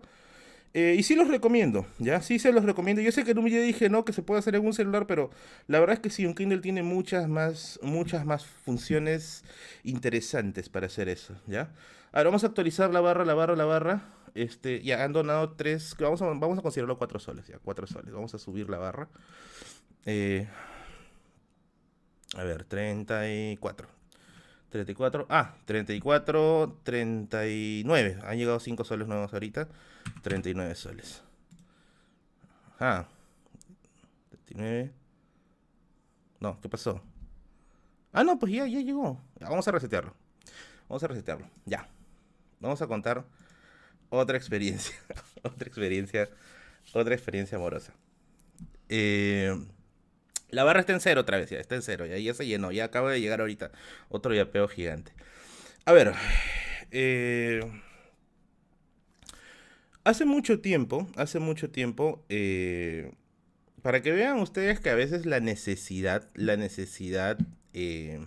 [SPEAKER 1] Eh, y sí los recomiendo, ¿ya? Sí se los recomiendo. Yo sé que en un video dije, no, que se puede hacer en un celular, pero la verdad es que sí, un Kindle tiene muchas más, muchas más funciones interesantes para hacer eso, ¿ya? Ahora vamos a actualizar la barra, la barra, la barra. Este, ya han donado tres, vamos a, vamos a considerarlo cuatro soles, ya, cuatro soles. Vamos a subir la barra. Eh, a ver, 34. 34. Ah, 34, 39. Han llegado 5 soles nuevos ahorita. 39 soles. Ah. 39. No, ¿qué pasó? Ah, no, pues ya, ya llegó. Vamos a resetearlo. Vamos a resetearlo. Ya. Vamos a contar otra experiencia. otra experiencia. Otra experiencia amorosa. Eh. La barra está en cero otra vez, ya está en cero, ya, ya se llenó, ya acaba de llegar ahorita otro yapeo gigante. A ver, eh, hace mucho tiempo, hace mucho tiempo, eh, para que vean ustedes que a veces la necesidad, la necesidad eh,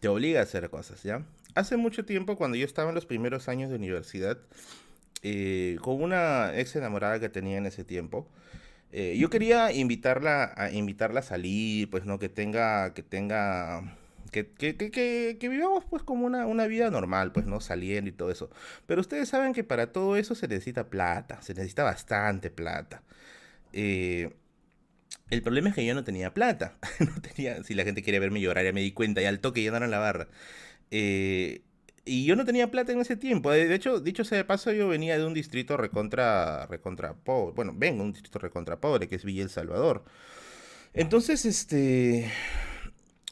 [SPEAKER 1] te obliga a hacer cosas, ¿ya? Hace mucho tiempo, cuando yo estaba en los primeros años de universidad, con una ex enamorada que tenía en ese tiempo, Eh, yo quería invitarla a invitarla a salir, pues, ¿no? Que tenga, que tenga, que, que, que, que, vivamos pues como una, una vida normal, pues, ¿no? Saliendo y todo eso. Pero ustedes saben que para todo eso se necesita plata, se necesita bastante plata. Eh, el problema es que yo no tenía plata. no tenía, si la gente quiere verme llorar, ya me di cuenta, ya al toque llenaron la barra. Eh, y yo no tenía plata en ese tiempo. De hecho, dicho sea de paso, yo venía de un distrito recontra, recontra pobre. Bueno, vengo de un distrito recontra pobre, que es Villa El Salvador. Entonces, este...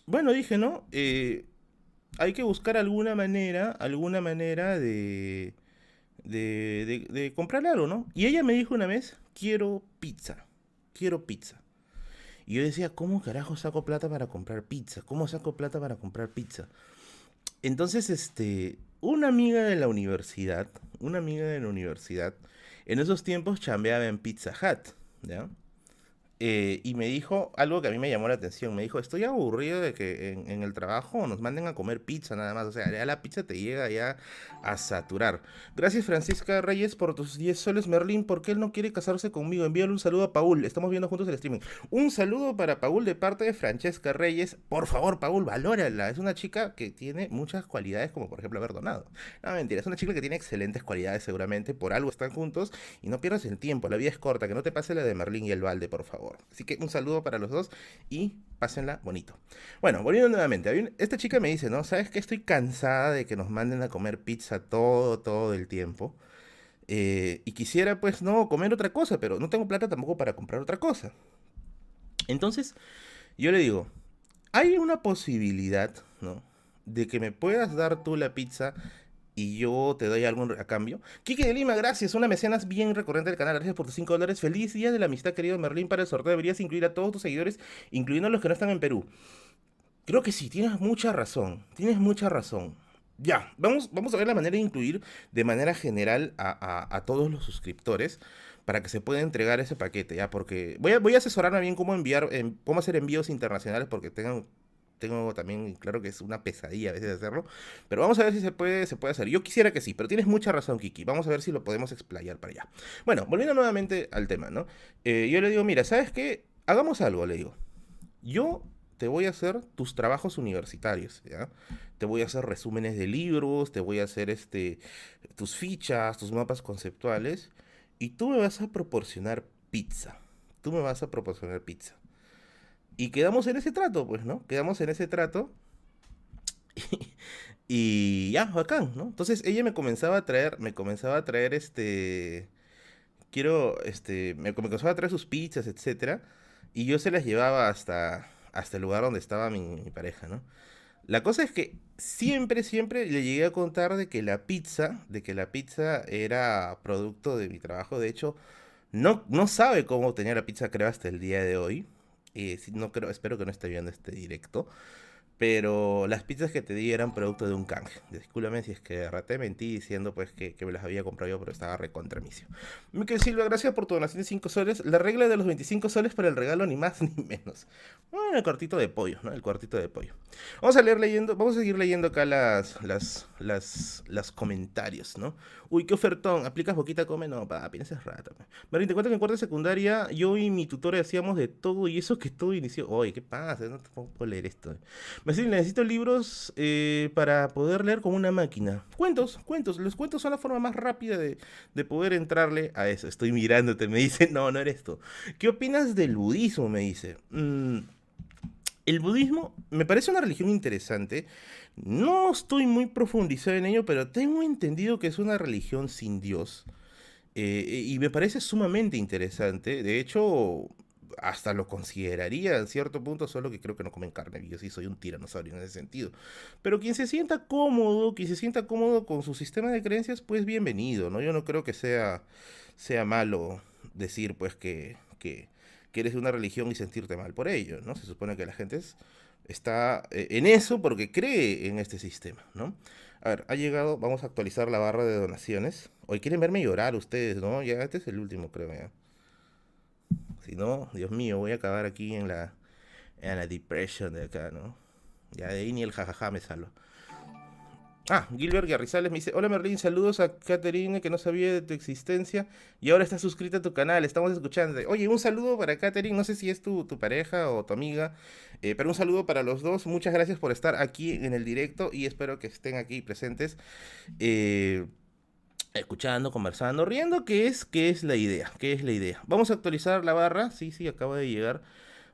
[SPEAKER 1] Bueno, dije, ¿no? Eh, hay que buscar alguna manera, alguna manera de, de, de, de comprar algo, ¿no? Y ella me dijo una vez, quiero pizza, quiero pizza. Y yo decía, ¿cómo carajo saco plata para comprar pizza? ¿Cómo saco plata para comprar pizza? Entonces, este, una amiga de la universidad, una amiga de la universidad, en esos tiempos chambeaba en Pizza Hut, ¿ya? Eh, y me dijo algo que a mí me llamó la atención. Me dijo, estoy aburrido de que en, el trabajo nos manden a comer pizza nada más. O sea, ya la pizza te llega ya a saturar. Gracias Francisca Reyes por tus 10 soles. Merlín, ¿por qué él no quiere casarse conmigo? Envíale un saludo a Paul. Estamos viendo juntos el streaming. Un saludo para Paul de parte de Francesca Reyes. Por favor, Paul, valórala. Es una chica que tiene muchas cualidades, como por ejemplo haber donado. No, mentira, es una chica que tiene excelentes cualidades seguramente. Por algo están juntos y no pierdas el tiempo. La vida es corta. Que no te pase la de Merlín y el balde, por favor. Así que un saludo para los dos y pásenla bonito. Bueno, volviendo nuevamente. Esta chica me dice, ¿no? ¿Sabes que estoy cansada de que nos manden a comer pizza todo, todo el tiempo? Eh, y quisiera, pues, no comer otra cosa, pero no tengo plata tampoco para comprar otra cosa. Entonces, yo le digo, hay una posibilidad, ¿no? De que me puedas dar tú la pizza y yo te doy algo a cambio. Kiki de Lima, gracias. Una mecenas bien recurrente del canal. Gracias por tus 5 dólares. Feliz día de la amistad, querido Merlín. Para el sorteo deberías incluir a todos tus seguidores, incluyendo a los que no están en Perú. Creo que sí, tienes mucha razón. Tienes mucha razón. Ya, vamos, vamos a ver la manera de incluir de manera general a, todos los suscriptores para que se pueda entregar ese paquete, ¿ya? Porque voy a, voy a asesorarme bien cómo enviar, cómo hacer envíos internacionales porque tengan tengo también claro que es una pesadilla a veces hacerlo, pero vamos a ver si se puede, se puede hacer. Yo quisiera que sí, pero tienes mucha razón, Kiki. Vamos a ver si lo podemos explayar para allá. Bueno, volviendo nuevamente al tema, ¿no? Eh, yo le digo, mira, ¿sabes qué? Hagamos algo, le digo. Yo te voy a hacer tus trabajos universitarios, ¿ya? Te voy a hacer resúmenes de libros, te voy a hacer este, tus fichas, tus mapas conceptuales, y tú me vas a proporcionar pizza. Tú me vas a proporcionar pizza. Y quedamos en ese trato, pues, ¿no? Quedamos en ese trato. Y, ya, bacán, ¿no? Entonces ella me comenzaba a traer, me comenzaba a traer este. Quiero, este. Me comenzaba a traer sus pizzas, etcétera. Y yo se las llevaba hasta, hasta el lugar donde estaba mi, pareja, ¿no? La cosa es que siempre, siempre le llegué a contar de que la pizza, de que la pizza era producto de mi trabajo. De hecho, no, no sabe cómo tenía la pizza, creo, hasta el día de hoy. Eh, no creo, espero que no esté viendo este directo. Pero las pizzas que te di eran producto de un canje. Discúlpame si es que raté, mentí diciendo pues que, me las había comprado yo, pero estaba recontra misio. Miquel Silva, gracias por tu donación de 5 soles. La regla de los 25 soles para el regalo, ni más ni menos. Bueno, el cuartito de pollo, ¿no? El cuartito de pollo. Vamos a leer leyendo, vamos a seguir leyendo acá las, las, las, las comentarios, ¿no? Uy, qué ofertón, ¿aplicas boquita come? No, papi, no es rata. Marín, te cuento que en cuarta secundaria yo y mi tutor hacíamos de todo y eso que todo inició. Oye, ¿qué pasa? No te puedo leer esto. Decís, necesito libros eh, para poder leer como una máquina. Cuentos, cuentos. Los cuentos son la forma más rápida de, poder entrarle a eso. Estoy mirándote, me dice, no, no eres tú. ¿Qué opinas del budismo? Me dice. Mm, el budismo me parece una religión interesante. No estoy muy profundizado en ello, pero tengo entendido que es una religión sin Dios. Eh, y me parece sumamente interesante. De hecho, hasta lo consideraría en cierto punto, solo que creo que no comen carne. Yo sí soy un tiranosaurio en ese sentido. Pero quien se sienta cómodo, quien se sienta cómodo con su sistema de creencias, pues bienvenido, ¿no? Yo no creo que sea, sea malo decir, pues, que, que, que eres de una religión y sentirte mal por ello, ¿no? Se supone que la gente está eh, en eso porque cree en este sistema, ¿no? A ver, ha llegado, vamos a actualizar la barra de donaciones. Hoy quieren verme llorar ustedes, ¿no? Ya este es el último, creo, ya. Si no, Dios mío, voy a acabar aquí en la, en la de acá, ¿no? Ya de ahí ni el jajaja me salva. Ah, Gilbert Garrizales me dice, hola Merlín, saludos a Caterine que no sabía de tu existencia y ahora está suscrita a tu canal, estamos escuchando. Oye, un saludo para Caterine, no sé si es tu, tu pareja o tu amiga, eh, pero un saludo para los dos, muchas gracias por estar aquí en el directo y espero que estén aquí presentes. Eh, escuchando, conversando, riendo, que es, que es la idea, que es la idea. Vamos a actualizar la barra, sí, sí, acaba de llegar.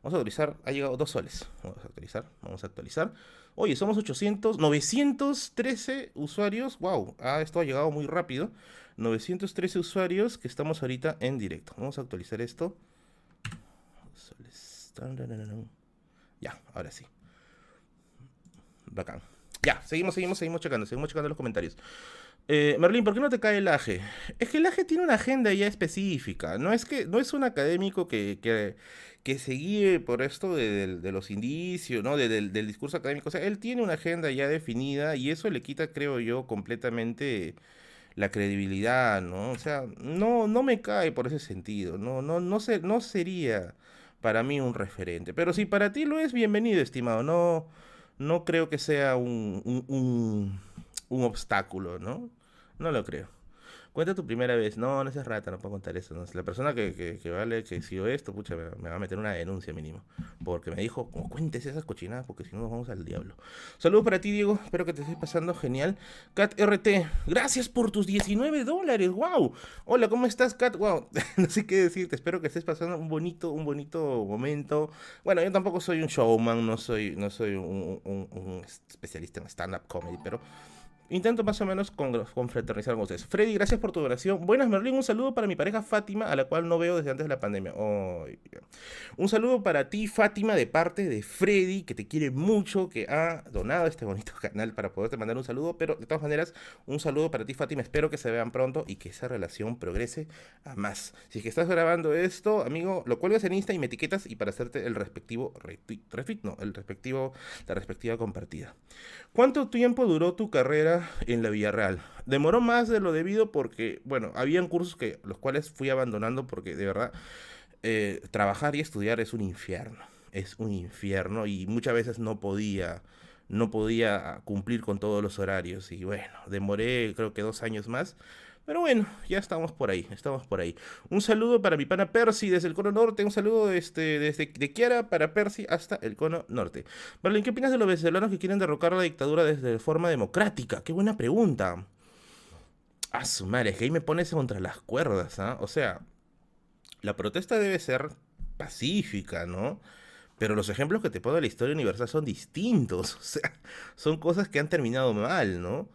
[SPEAKER 1] Vamos a actualizar, ha llegado dos soles. Vamos a actualizar, vamos a actualizar. Oye, somos 800, 913 usuarios. Wow, ah, esto ha llegado muy rápido. 913 usuarios que estamos ahorita en directo. Vamos a actualizar esto. Ya, ahora sí. Bacán. Ya, seguimos, seguimos, seguimos checando, seguimos checando los comentarios. Eh, Merlín, ¿por qué no te cae el AGE? Es que el AGE tiene una agenda ya específica. No es que no es un académico que, que, que se por esto de, los indicios, ¿no? del, discurso académico. O sea, él tiene una agenda ya definida y eso le quita, creo yo, completamente la credibilidad, ¿no? O sea, no, no me cae por ese sentido. No, no, no, no sería para mí un referente. Pero si para ti lo es, bienvenido, estimado. No, no creo que sea un un obstáculo, ¿no? No lo creo. Cuenta tu primera vez. No, no seas rata, no puedo contar eso. La persona que, que, vale, que sigo esto, pucha, me, va a meter una denuncia mínimo. Porque me dijo, como esas cochinadas, porque si no nos vamos al diablo. Saludos para ti, Diego. Espero que te estés pasando genial. Cat RT, gracias por tus 19 dólares. ¡Wow! Hola, ¿cómo estás, Cat? ¡Wow! no sé qué decirte. Espero que estés pasando un bonito, un bonito momento. Bueno, yo tampoco soy un showman, no soy, no soy un, un especialista en stand-up comedy, pero Intento más o menos confraternizar con ustedes. Freddy, gracias por tu oración. Buenas, Merlín. Un saludo para mi pareja Fátima, a la cual no veo desde antes de la pandemia. un saludo para ti, Fátima, de parte de Freddy, que te quiere mucho, que ha donado este bonito canal para poderte mandar un saludo. Pero de todas maneras, un saludo para ti, Fátima. Espero que se vean pronto y que esa relación progrese a más. Si es que estás grabando esto, amigo, lo cuelgas en Insta y me etiquetas y para hacerte el respectivo retweet, no, el respectivo, la respectiva compartida. ¿Cuánto tiempo duró tu carrera en la Villarreal? Demoró más de lo debido porque, bueno, habían cursos que los cuales fui abandonando porque de verdad eh, trabajar y estudiar es un infierno, es un infierno y muchas veces no podía, no podía cumplir con todos los horarios y bueno, demoré creo que dos años más pero bueno, ya estamos por ahí, estamos por ahí. Un saludo para mi pana Percy desde el cono norte, un saludo este, desde de Kiara para Percy hasta el cono norte. Berlín, ¿qué opinas de los venezolanos que quieren derrocar la dictadura desde forma democrática? Qué buena pregunta. Madre, es que ahí me pones contra las cuerdas, ¿ah? O sea, la protesta debe ser pacífica, ¿no? Pero los ejemplos que te pongo de la historia universal son distintos, o sea, son cosas que han terminado mal, ¿no?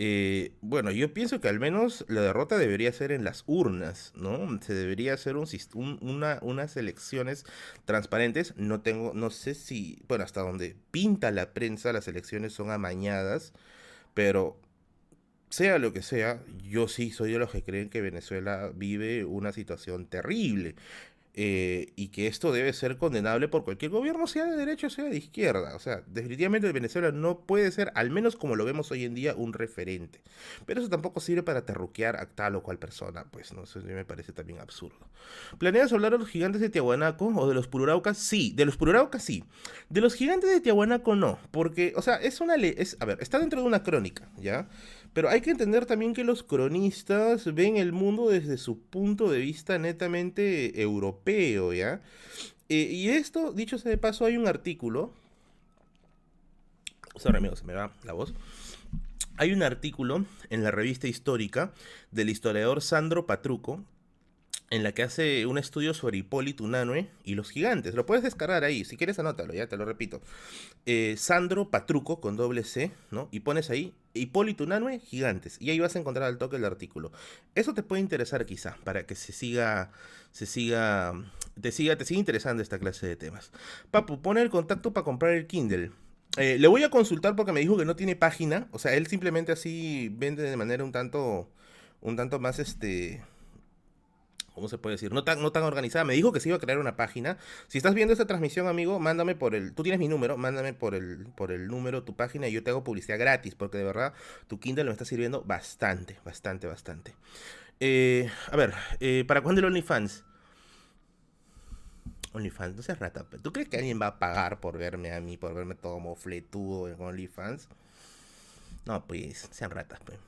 [SPEAKER 1] Eh, bueno, yo pienso que al menos la derrota debería ser en las urnas, ¿no? Se debería hacer un, una, unas elecciones transparentes. No tengo, no sé si, bueno, hasta donde pinta la prensa, las elecciones son amañadas, pero sea lo que sea, yo sí soy de los que creen que Venezuela vive una situación terrible. Eh, y que esto debe ser condenable por cualquier gobierno, sea de derecha o sea de izquierda. O sea, definitivamente Venezuela no puede ser, al menos como lo vemos hoy en día, un referente. Pero eso tampoco sirve para terruquear a tal o cual persona, pues no eso me parece también absurdo. ¿Planeas hablar de los gigantes de Tiahuanaco o de los Pururaucas? Sí, de los Pururaucas sí. De los gigantes de Tiahuanaco no, porque, o sea, es una ley, a ver, está dentro de una crónica, ¿ya? Pero hay que entender también que los cronistas ven el mundo desde su punto de vista netamente europeo, ¿ya? Eh, y esto, dicho sea de paso, hay un artículo. Sorry, amigo, se me va la voz. Hay un artículo en la revista histórica del historiador Sandro Patruco, en la que hace un estudio sobre Hipólito Unanue y los gigantes. Lo puedes descargar ahí, si quieres anótalo, ya te lo repito. Eh, Sandro Patruco con doble C, ¿no? Y pones ahí Hipólito Unanue, gigantes. Y ahí vas a encontrar al toque el artículo. Eso te puede interesar quizá, para que se siga, se siga, te siga, te siga interesando esta clase de temas. Papu, pone el contacto para comprar el Kindle. Eh, le voy a consultar porque me dijo que no tiene página. O sea, él simplemente así vende de manera un tanto, un tanto más este ¿cómo se puede decir? No tan, no tan organizada. Me dijo que se iba a crear una página. Si estás viendo esta transmisión, amigo, mándame por el, tú tienes mi número, mándame por el, por el número tu página y yo te hago publicidad gratis, porque de verdad tu Kindle me está sirviendo bastante, bastante, bastante. Eh, a ver, eh, ¿para cuándo el OnlyFans? OnlyFans, no seas rata. ¿Tú crees que alguien va a pagar por verme a mí, por verme todo mofletudo en OnlyFans? No, pues, sean ratas, pues.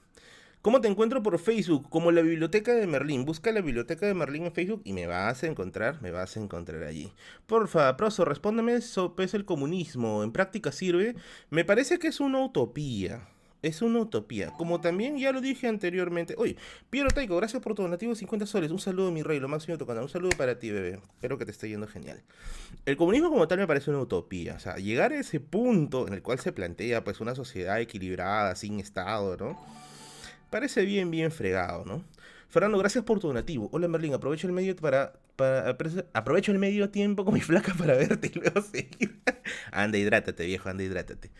[SPEAKER 1] ¿Cómo te encuentro por Facebook? Como la biblioteca de Merlín. Busca la biblioteca de Merlín en Facebook y me vas a encontrar, me vas a encontrar allí. Porfa, proso, respóndeme sobre es el comunismo. ¿En práctica sirve? Me parece que es una utopía. Es una utopía. Como también ya lo dije anteriormente. Oye, Piero Taiko, gracias por tu donativo 50 soles. Un saludo, mi rey, lo máximo de tu canal. Un saludo para ti, bebé. Espero que te esté yendo genial. El comunismo como tal me parece una utopía. O sea, llegar a ese punto en el cual se plantea pues una sociedad equilibrada, sin Estado, ¿no? Parece bien, bien fregado, ¿no? Fernando, gracias por tu donativo. Hola Merlin, aprovecho el medio para, aprovecho el medio tiempo con mi flaca para verte y luego seguir. anda, hidrátate, viejo, anda, hidrátate.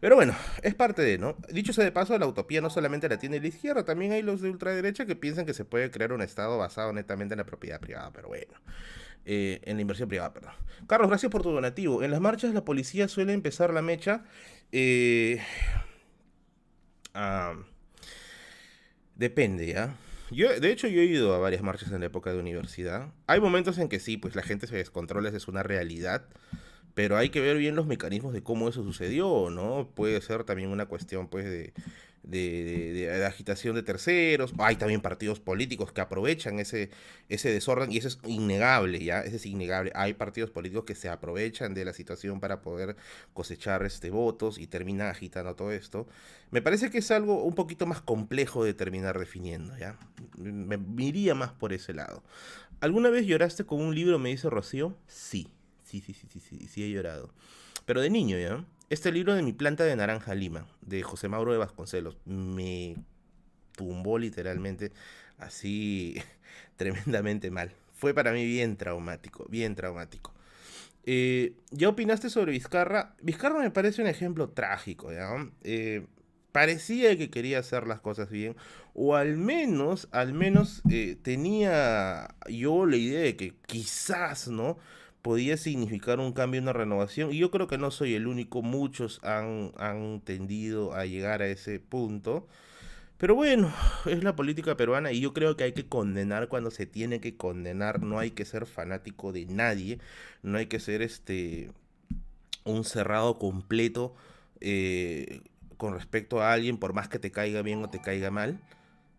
[SPEAKER 1] Pero bueno, es parte de, ¿no? Dicho sea de paso, la utopía no solamente la tiene la izquierda, también hay los de ultraderecha que piensan que se puede crear un Estado basado netamente en la propiedad privada, pero bueno. Eh, en la inversión privada, perdón. Carlos, gracias por tu donativo. En las marchas la policía suele empezar la mecha. Eh, Depende, ¿ya? Yo, de hecho, yo he ido a varias marchas en la época de universidad. Hay momentos en que sí, pues la gente se descontrola, es una realidad. Pero hay que ver bien los mecanismos de cómo eso sucedió, ¿no? Puede ser también una cuestión, pues, de, de, de, agitación de terceros. Hay también partidos políticos que aprovechan ese, ese desorden y eso es innegable, ¿ya? Ese es innegable. Hay partidos políticos que se aprovechan de la situación para poder cosechar este, votos y terminan agitando todo esto. Me parece que es algo un poquito más complejo de terminar definiendo, ¿ya? Me, me más por ese lado. ¿Alguna vez lloraste con un libro, me dice Rocío? Sí, sí, sí, sí, sí, sí he llorado. Pero de niño, ¿ya? Este libro de Mi planta de naranja lima, de José Mauro de Vasconcelos, me tumbó literalmente así tremendamente mal. Fue para mí bien traumático, bien traumático. Eh, ¿Ya opinaste sobre Vizcarra? Vizcarra me parece un ejemplo trágico. Eh, parecía que quería hacer las cosas bien, o al menos, al menos eh, tenía yo la idea de que quizás, ¿no? Podía significar un cambio, una renovación. Y yo creo que no soy el único, muchos han, han tendido a llegar a ese punto. Pero bueno, es la política peruana y yo creo que hay que condenar cuando se tiene que condenar. No hay que ser fanático de nadie, no hay que ser este un cerrado completo eh, con respecto a alguien, por más que te caiga bien o te caiga mal.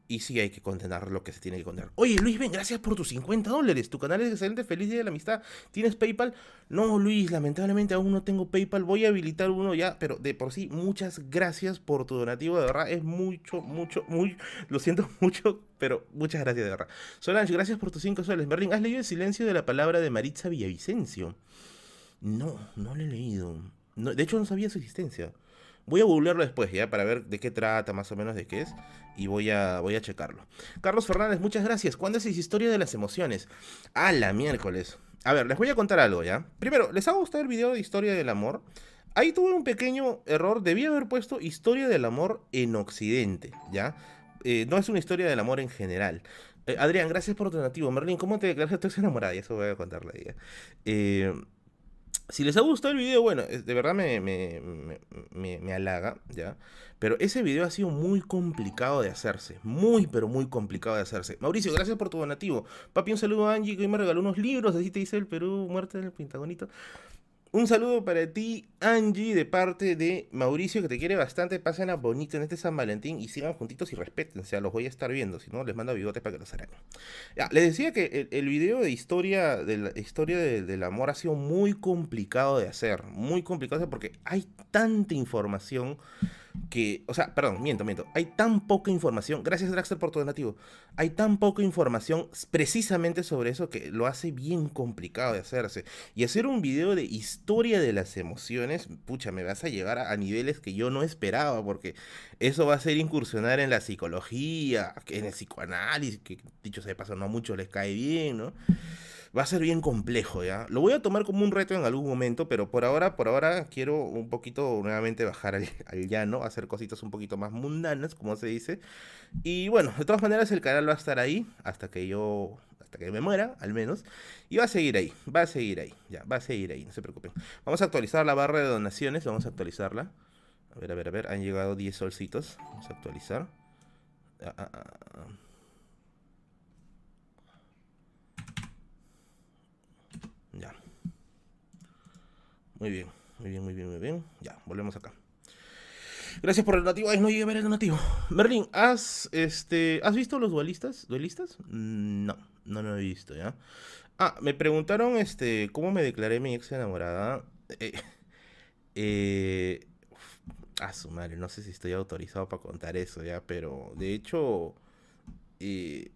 [SPEAKER 1] Y sí hay que condenar lo que se tiene que condenar. Oye, Luis, ven, gracias por tus 50 dólares. Tu canal es excelente, feliz día de la amistad. ¿Tienes PayPal? No, Luis, lamentablemente aún no tengo PayPal. Voy a habilitar uno ya, pero de por sí, muchas gracias por tu donativo. De verdad, es mucho, mucho, muy. Lo siento mucho, pero muchas gracias, de verdad. Solange, gracias por tus 5 soles. Merlin, ¿has leído el silencio de la palabra de Maritza Villavicencio? No, no lo he leído. de hecho, no sabía su existencia. Voy a googlearlo después, ¿ya? Para ver de qué trata, más o menos de qué es. Y voy a, voy a checarlo. Carlos Fernández, muchas gracias. ¿Cuándo es historia de las emociones? A la miércoles. A ver, les voy a contar algo, ¿ya? Primero, ¿les ha gustado el video de historia del amor? Ahí tuve un pequeño error. Debí haber puesto historia del amor en Occidente, ¿ya? Eh, no es una historia del amor en general. Eh, Adrián, gracias por tu donativo. Merlin, ¿cómo te declaras que enamorada? Y eso voy a contarle a ella. Eh, si les ha gustado el video, bueno, de verdad me, me, me, me, halaga, ¿ya? Pero ese video ha sido muy complicado de hacerse. Muy, pero muy complicado de hacerse. Mauricio, gracias por tu donativo. Papi, un saludo a Angie que hoy me regaló unos libros. Así te dice el Perú, muerte del Pentagonito. Un saludo para ti, Angie, de parte de Mauricio, que te quiere bastante. Pasen a bonito en este San Valentín y sigan juntitos y sea, los voy a estar viendo. Si no, les mando bigotes para que los hagan. Ya, les decía que el, video de historia, de la historia del amor ha sido muy complicado de hacer. Muy complicado de hacer porque hay tanta información que, o sea, perdón, miento, miento, hay tan poca información, gracias Draxter por tu donativo, hay tan poca información precisamente sobre eso que lo hace bien complicado de hacerse. Y hacer un video de historia de las emociones, pucha, me vas a llevar a, niveles que yo no esperaba, porque eso va a ser incursionar en la psicología, en el psicoanálisis, que dicho sea de paso, no a muchos les cae bien, ¿no? Va a ser bien complejo, ¿ya? Lo voy a tomar como un reto en algún momento, pero por ahora, por ahora quiero un poquito nuevamente bajar al, llano, hacer cositas un poquito más mundanas, como se dice. Y bueno, de todas maneras el canal va a estar ahí hasta que yo, hasta que me muera, al menos. Y va a seguir ahí, va a seguir ahí, ya, va a seguir ahí, no se preocupen. Vamos a actualizar la barra de donaciones, vamos a actualizarla. A ver, a ver, a ver, han llegado 10 solcitos, vamos a actualizar. Ah, ah, ah, Muy bien, muy bien, muy bien, muy bien. Ya, volvemos acá. Gracias por el donativo. Ay, no llegué a ver el donativo. Merlin, ¿has, este, ¿has visto los duelistas? ¿Duelistas? No, no lo he visto, ¿ya? Ah, me preguntaron, este, cómo me declaré mi ex enamorada. Eh, eh, a su madre, no sé si estoy autorizado para contar eso, ¿ya? Pero, de hecho, eh,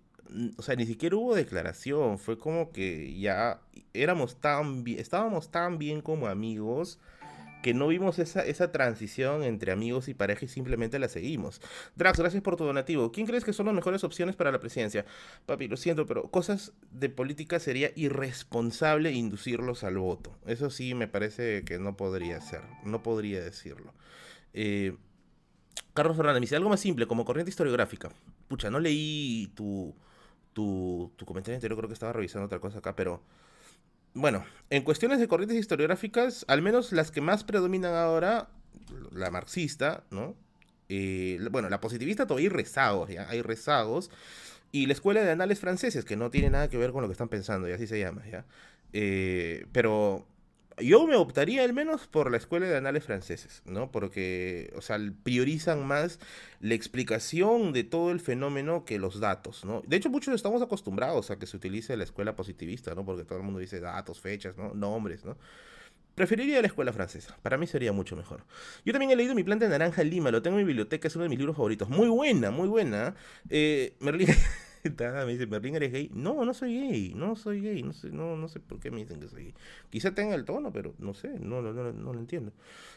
[SPEAKER 1] o sea, ni siquiera hubo declaración. Fue como que ya éramos tan estábamos tan bien como amigos que no vimos esa, esa transición entre amigos y pareja y simplemente la seguimos. Drax, gracias por tu donativo. ¿Quién crees que son las mejores opciones para la presidencia? Papi, lo siento, pero cosas de política sería irresponsable inducirlos al voto. Eso sí me parece que no podría ser, no podría decirlo. Eh, Carlos Fernández me dice algo más simple, como corriente historiográfica. Pucha, no leí tu, tu, tu comentario anterior, creo que estaba revisando otra cosa acá, pero bueno, en cuestiones de corrientes historiográficas, al menos las que más predominan ahora, la marxista, ¿no? Eh, bueno, la positivista todavía hay rezagos, ¿ya? Hay rezagos. Y la escuela de anales franceses, que no tiene nada que ver con lo que están pensando, y así se llama, ¿ya? Eh, pero yo me optaría al menos por la escuela de anales franceses, ¿no? Porque, o sea, priorizan más la explicación de todo el fenómeno que los datos, ¿no? De hecho, muchos estamos acostumbrados a que se utilice la escuela positivista, ¿no? Porque todo el mundo dice datos, fechas, ¿no? Nombres, ¿no? Preferiría la escuela francesa. Para mí sería mucho mejor. Yo también he leído Mi planta de naranja en Lima. Lo tengo en mi biblioteca. Es uno de mis libros favoritos. Muy buena, muy buena. Eh, Merlín... me dice, ¿Merlín eres gay? No, no soy gay, no soy gay, no sé, no, no sé por qué me dicen que soy gay. Quizá tenga el tono, pero no sé, no, no, no, no lo entiendo.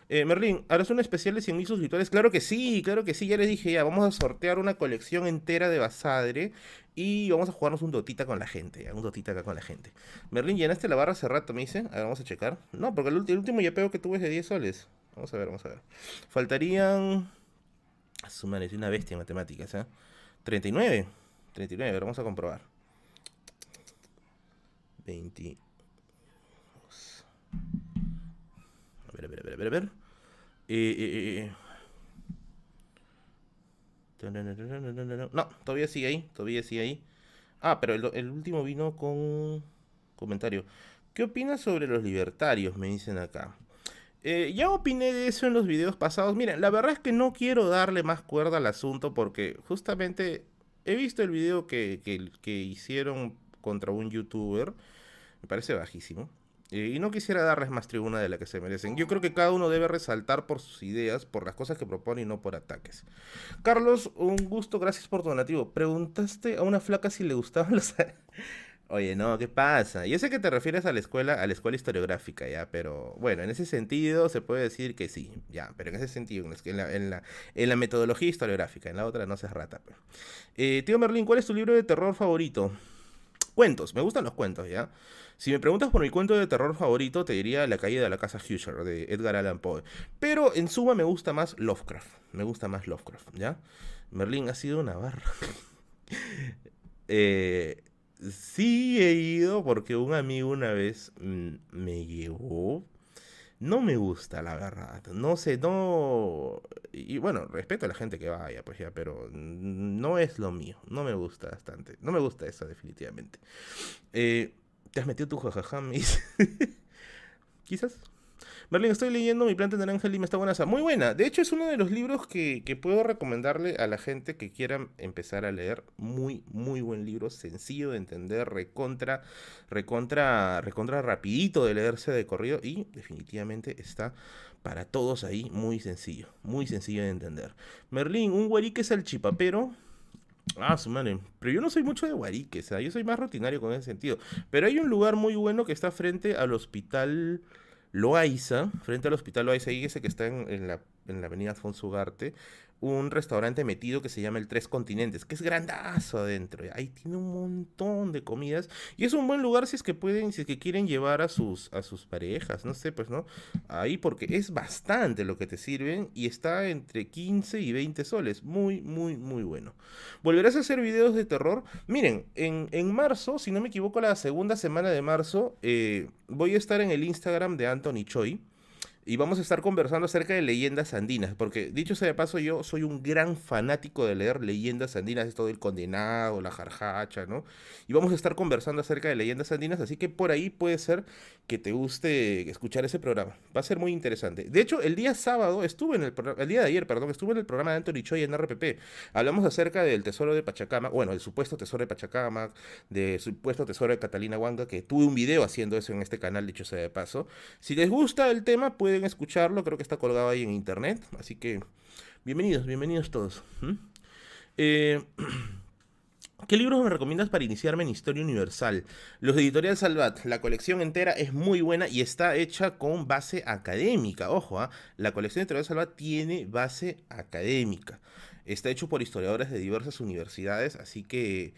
[SPEAKER 1] Eh, Merlín, ¿harás un especial de 100.000 suscriptores? Claro que sí, claro que sí, ya les dije ya, vamos a sortear una colección entera de Basadre y vamos a jugarnos un dotita con la gente, un dotita acá con la gente. Merlín, ¿llenaste la barra hace rato, me dice? A ver, vamos a checar. No, porque el, último ya pego que tuve es de 10 soles. Vamos a ver, vamos a ver. Faltarían... Su madre, una bestia en matemáticas, ¿eh? 39. 39, vamos a comprobar. 20. A ver, a ver, a ver, a ver, a ver. Eh, eh, eh, no, todavía sigue ahí, todavía sigue ahí. Ah, pero el, último vino con comentario. ¿Qué opinas sobre los libertarios? Me dicen acá. Ya opiné de eso en los videos pasados. Miren, la verdad es que no quiero darle más cuerda al asunto porque justamente he visto el video que, hicieron contra un youtuber. Me parece bajísimo. Eh, y no quisiera darles más tribuna de la que se merecen. Yo creo que cada uno debe resaltar por sus ideas, por las cosas que propone y no por ataques. Carlos, un gusto, gracias por tu donativo. Preguntaste a una flaca si le gustaban los... Oye, no, ¿qué pasa? Yo sé que te refieres a la escuela, a la escuela historiográfica, ya, pero bueno, en ese sentido se puede decir que sí, ya, pero en ese sentido, en la, en la, en la metodología historiográfica, en la otra no se rata. Pero. Eh, tío Merlín, ¿cuál es tu libro de terror favorito? Cuentos, me gustan los cuentos, ¿ya? Si me preguntas por mi cuento de terror favorito, te diría La caída de la casa Husher, de Edgar Allan Poe. Pero en suma me gusta más Lovecraft, me gusta más Lovecraft, ¿ya? Merlín ha sido una barra. eh Sí he ido porque un amigo una vez mm, me llevó. No me gusta, la verdad. No sé, no... Y bueno, respeto a la gente que vaya, pues ya, pero no es lo mío. No me gusta bastante. No me gusta eso, definitivamente. Eh, ¿Te has metido tu jajaja? Quizás. Merlin, estoy leyendo Mi planta de naranja me está buena. Muy buena. De hecho, es uno de los libros que, puedo recomendarle a la gente que quiera empezar a leer. Muy, muy buen libro. Sencillo de entender. Recontra, recontra, recontra rapidito de leerse de corrido. Y definitivamente está para todos ahí muy sencillo. Muy sencillo de entender. Merlin, un guarique salchipapero. Ah, su madre. Pero yo no soy mucho de guariques, yo soy más rutinario con ese sentido. Pero hay un lugar muy bueno que está frente al hospital Loaiza, frente al hospital Loaiza, ahí ese que está en, la, en la avenida Alfonso Ugarte, un restaurante metido que se llama el Tres Continentes, que es grandazo adentro. Ahí tiene un montón de comidas y es un buen lugar si es que pueden, si es que quieren llevar a sus, a sus parejas, no sé, pues, ¿no? Ahí porque es bastante lo que te sirven y está entre 15 y 20 soles. Muy, muy, muy bueno. ¿Volverás a hacer videos de terror? Miren, en, en marzo, si no me equivoco, la segunda semana de marzo, eh, voy a estar en el Instagram de Anthony Choi y vamos a estar conversando acerca de leyendas andinas, porque dicho sea de paso, yo soy un gran fanático de leer leyendas andinas, esto del condenado, la jarjacha, ¿no? Y vamos a estar conversando acerca de leyendas andinas, así que por ahí puede ser que te guste escuchar ese programa. Va a ser muy interesante. De hecho, el día sábado estuve en el el día de ayer, perdón, estuve en el programa de Anthony Choi en RPP. Hablamos acerca del tesoro de Pachacamac, bueno, el supuesto tesoro de Pachacamac, del supuesto tesoro de Catalina Huanga, que tuve un video haciendo eso en este canal, dicho sea de paso. Si les gusta el tema, pueden escucharlo, creo que está colgado ahí en internet, así que bienvenidos, bienvenidos todos. Eh, ¿Qué libros me recomiendas para iniciarme en Historia Universal? Los de Editorial Salvat. La colección entera es muy buena y está hecha con base académica. Ojo, ¿ah? la colección de Editorial Salvat tiene base académica. Está hecho por historiadores de diversas universidades, así que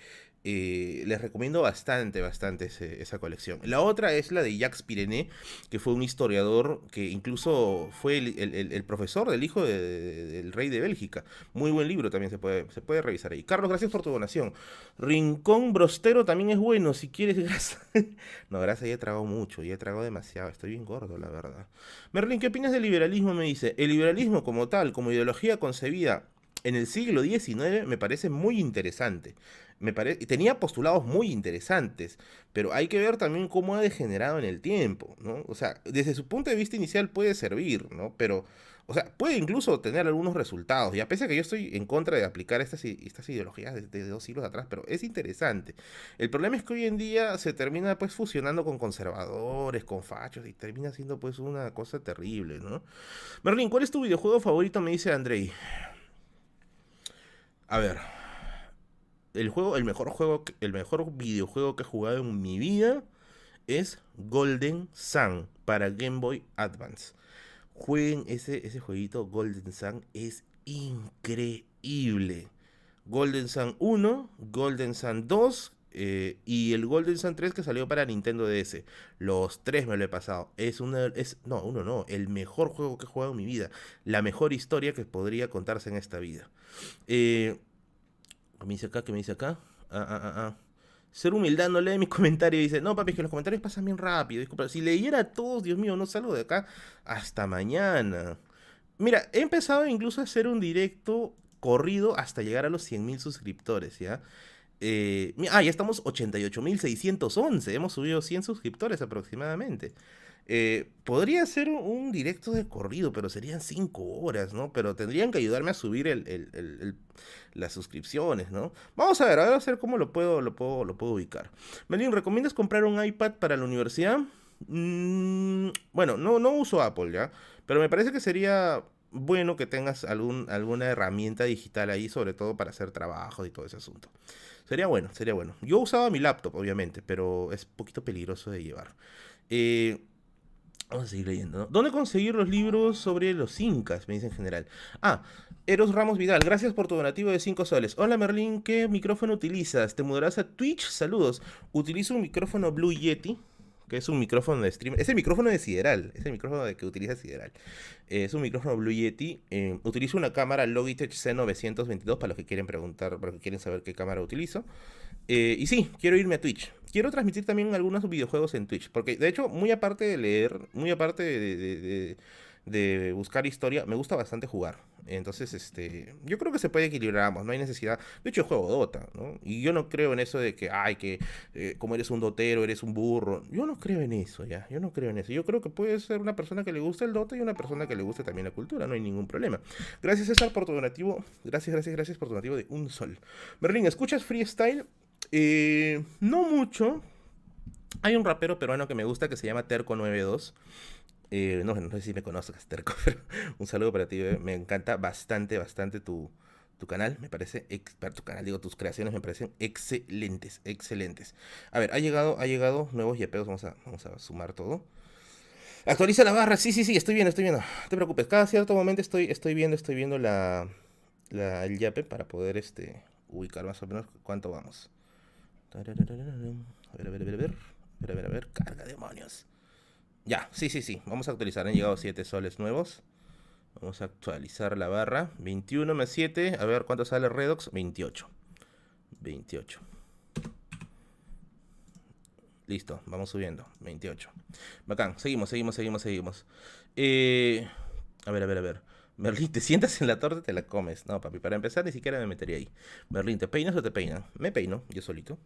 [SPEAKER 1] eh, les recomiendo bastante, bastante esa colección. La otra es la de Jacques Pirené, que fue un historiador que incluso fue el, profesor del hijo del rey de Bélgica. Muy buen libro también se puede, se puede revisar ahí. Carlos, gracias por tu donación. Rincón Brostero también es bueno, si quieres grasa. no, grasa ya he tragado mucho, ya he tragado demasiado, estoy bien gordo, la verdad. Merlin, ¿qué opinas del liberalismo? Me dice, el liberalismo como tal, como ideología concebida en el siglo XIX me parece muy interesante me parece, tenía postulados muy interesantes, pero hay que ver también cómo ha degenerado en el tiempo, ¿no? O sea, desde su punto de vista inicial puede servir, ¿no? Pero, o sea, puede incluso tener algunos resultados, y a pesar de que yo estoy en contra de aplicar estas, estas ideologías desde, dos siglos atrás, pero es interesante. El problema es que hoy en día se termina pues fusionando con conservadores, con fachos, y termina siendo pues una cosa terrible, ¿no? Merlin, ¿cuál es tu videojuego favorito? Me dice Andrei. A ver, el juego, el mejor juego, el mejor videojuego que he jugado en mi vida es Golden Sun para Game Boy Advance. Jueguen ese, ese jueguito Golden Sun, es increíble. Golden Sun 1, Golden Sun 2 eh, y el Golden Sun 3 que salió para Nintendo DS. Los tres me lo he pasado. Es una. Es, no, uno no. El mejor juego que he jugado en mi vida. La mejor historia que podría contarse en esta vida. Eh, ¿Qué me dice acá? ¿Qué me dice acá? Ah, ah, ah, ah. Ser humildad no lee mis comentarios dice, no papi, es que los comentarios pasan bien rápido. Disculpa, si leyera todos, Dios mío, no salgo de acá hasta mañana. Mira, he empezado incluso a hacer un directo corrido hasta llegar a los 100.000 suscriptores, ¿ya? Eh, ah, ya estamos 88.611, hemos subido 100 suscriptores aproximadamente. Eh, podría ser un directo de corrido, pero serían 5 horas, ¿no? Pero tendrían que ayudarme a subir las suscripciones, ¿no? Vamos a ver, a ver, cómo lo puedo, lo puedo, lo puedo ubicar. Melín, ¿recomiendas comprar un iPad para la universidad? Mm, bueno, no, no uso Apple ya, pero me parece que sería bueno que tengas alguna herramienta digital ahí, sobre todo para hacer trabajos y todo ese asunto. Sería bueno, sería bueno. Yo usaba mi laptop, obviamente, pero es un poquito peligroso de llevar. Eh, Vamos a seguir leyendo, ¿no? ¿Dónde conseguir los libros sobre los incas? Me dice en general. Ah, Eros Ramos Vidal, gracias por tu donativo de 5 soles. Hola Merlín, ¿qué micrófono utilizas? ¿Te mudarás a Twitch? Saludos. Utilizo un micrófono Blue Yeti, que es un micrófono de stream. Es el micrófono de Sideral, es el micrófono de que utiliza Sideral. es un micrófono Blue Yeti. Eh, utilizo una cámara Logitech C922 para los que quieren preguntar, para los que quieren saber qué cámara utilizo. Eh, y sí, quiero irme a Twitch quiero transmitir también algunos videojuegos en Twitch. Porque de hecho, muy aparte de leer, muy aparte de, buscar historia, me gusta bastante jugar. Entonces, este, yo creo que se puede equilibrar ambos, no hay necesidad. De hecho, juego Dota, ¿no? Y yo no creo en eso de que, ay, que eh, como eres un dotero, eres un burro. Yo no creo en eso, ya. Yo no creo en eso. Yo creo que puede ser una persona que le guste el Dota y una persona que le guste también la cultura, no hay ningún problema. Gracias, César, por tu donativo. Gracias, gracias, gracias por tu donativo de un sol. Berlín, ¿escuchas freestyle? Eh, no mucho. Hay un rapero peruano que me gusta que se llama Terco92. Eh, no, no, sé si me conoces, Terco, pero un saludo para ti. Me encanta bastante, bastante tu, tu canal. Me parece experto canal. Digo, tus creaciones me parecen excelentes, excelentes. A ver, ha llegado, ha llegado nuevos yapeos. Vamos a, vamos a sumar todo. Actualiza la barra. Sí, sí, sí, estoy viendo, estoy viendo. No te preocupes. Cada cierto momento estoy, estoy viendo, estoy viendo la, el yape para poder este, ubicar más o menos cuánto vamos. A ver, a ver, a ver, a ver, a ver, a ver, a ver, carga demonios. Ya, sí, sí, sí, vamos a actualizar, han llegado 7 soles nuevos. Vamos a actualizar la barra. 21 más 7, a ver cuánto sale Redox. 28. 28. Listo, vamos subiendo. 28. Bacán. Seguimos, seguimos, seguimos, seguimos. Eh, a ver, a ver, a ver. Merlín, te sientas en la torta y te la comes. No, papi, para empezar ni siquiera me metería ahí. Merlín, ¿te peinas o te peinan? Me peino, yo solito.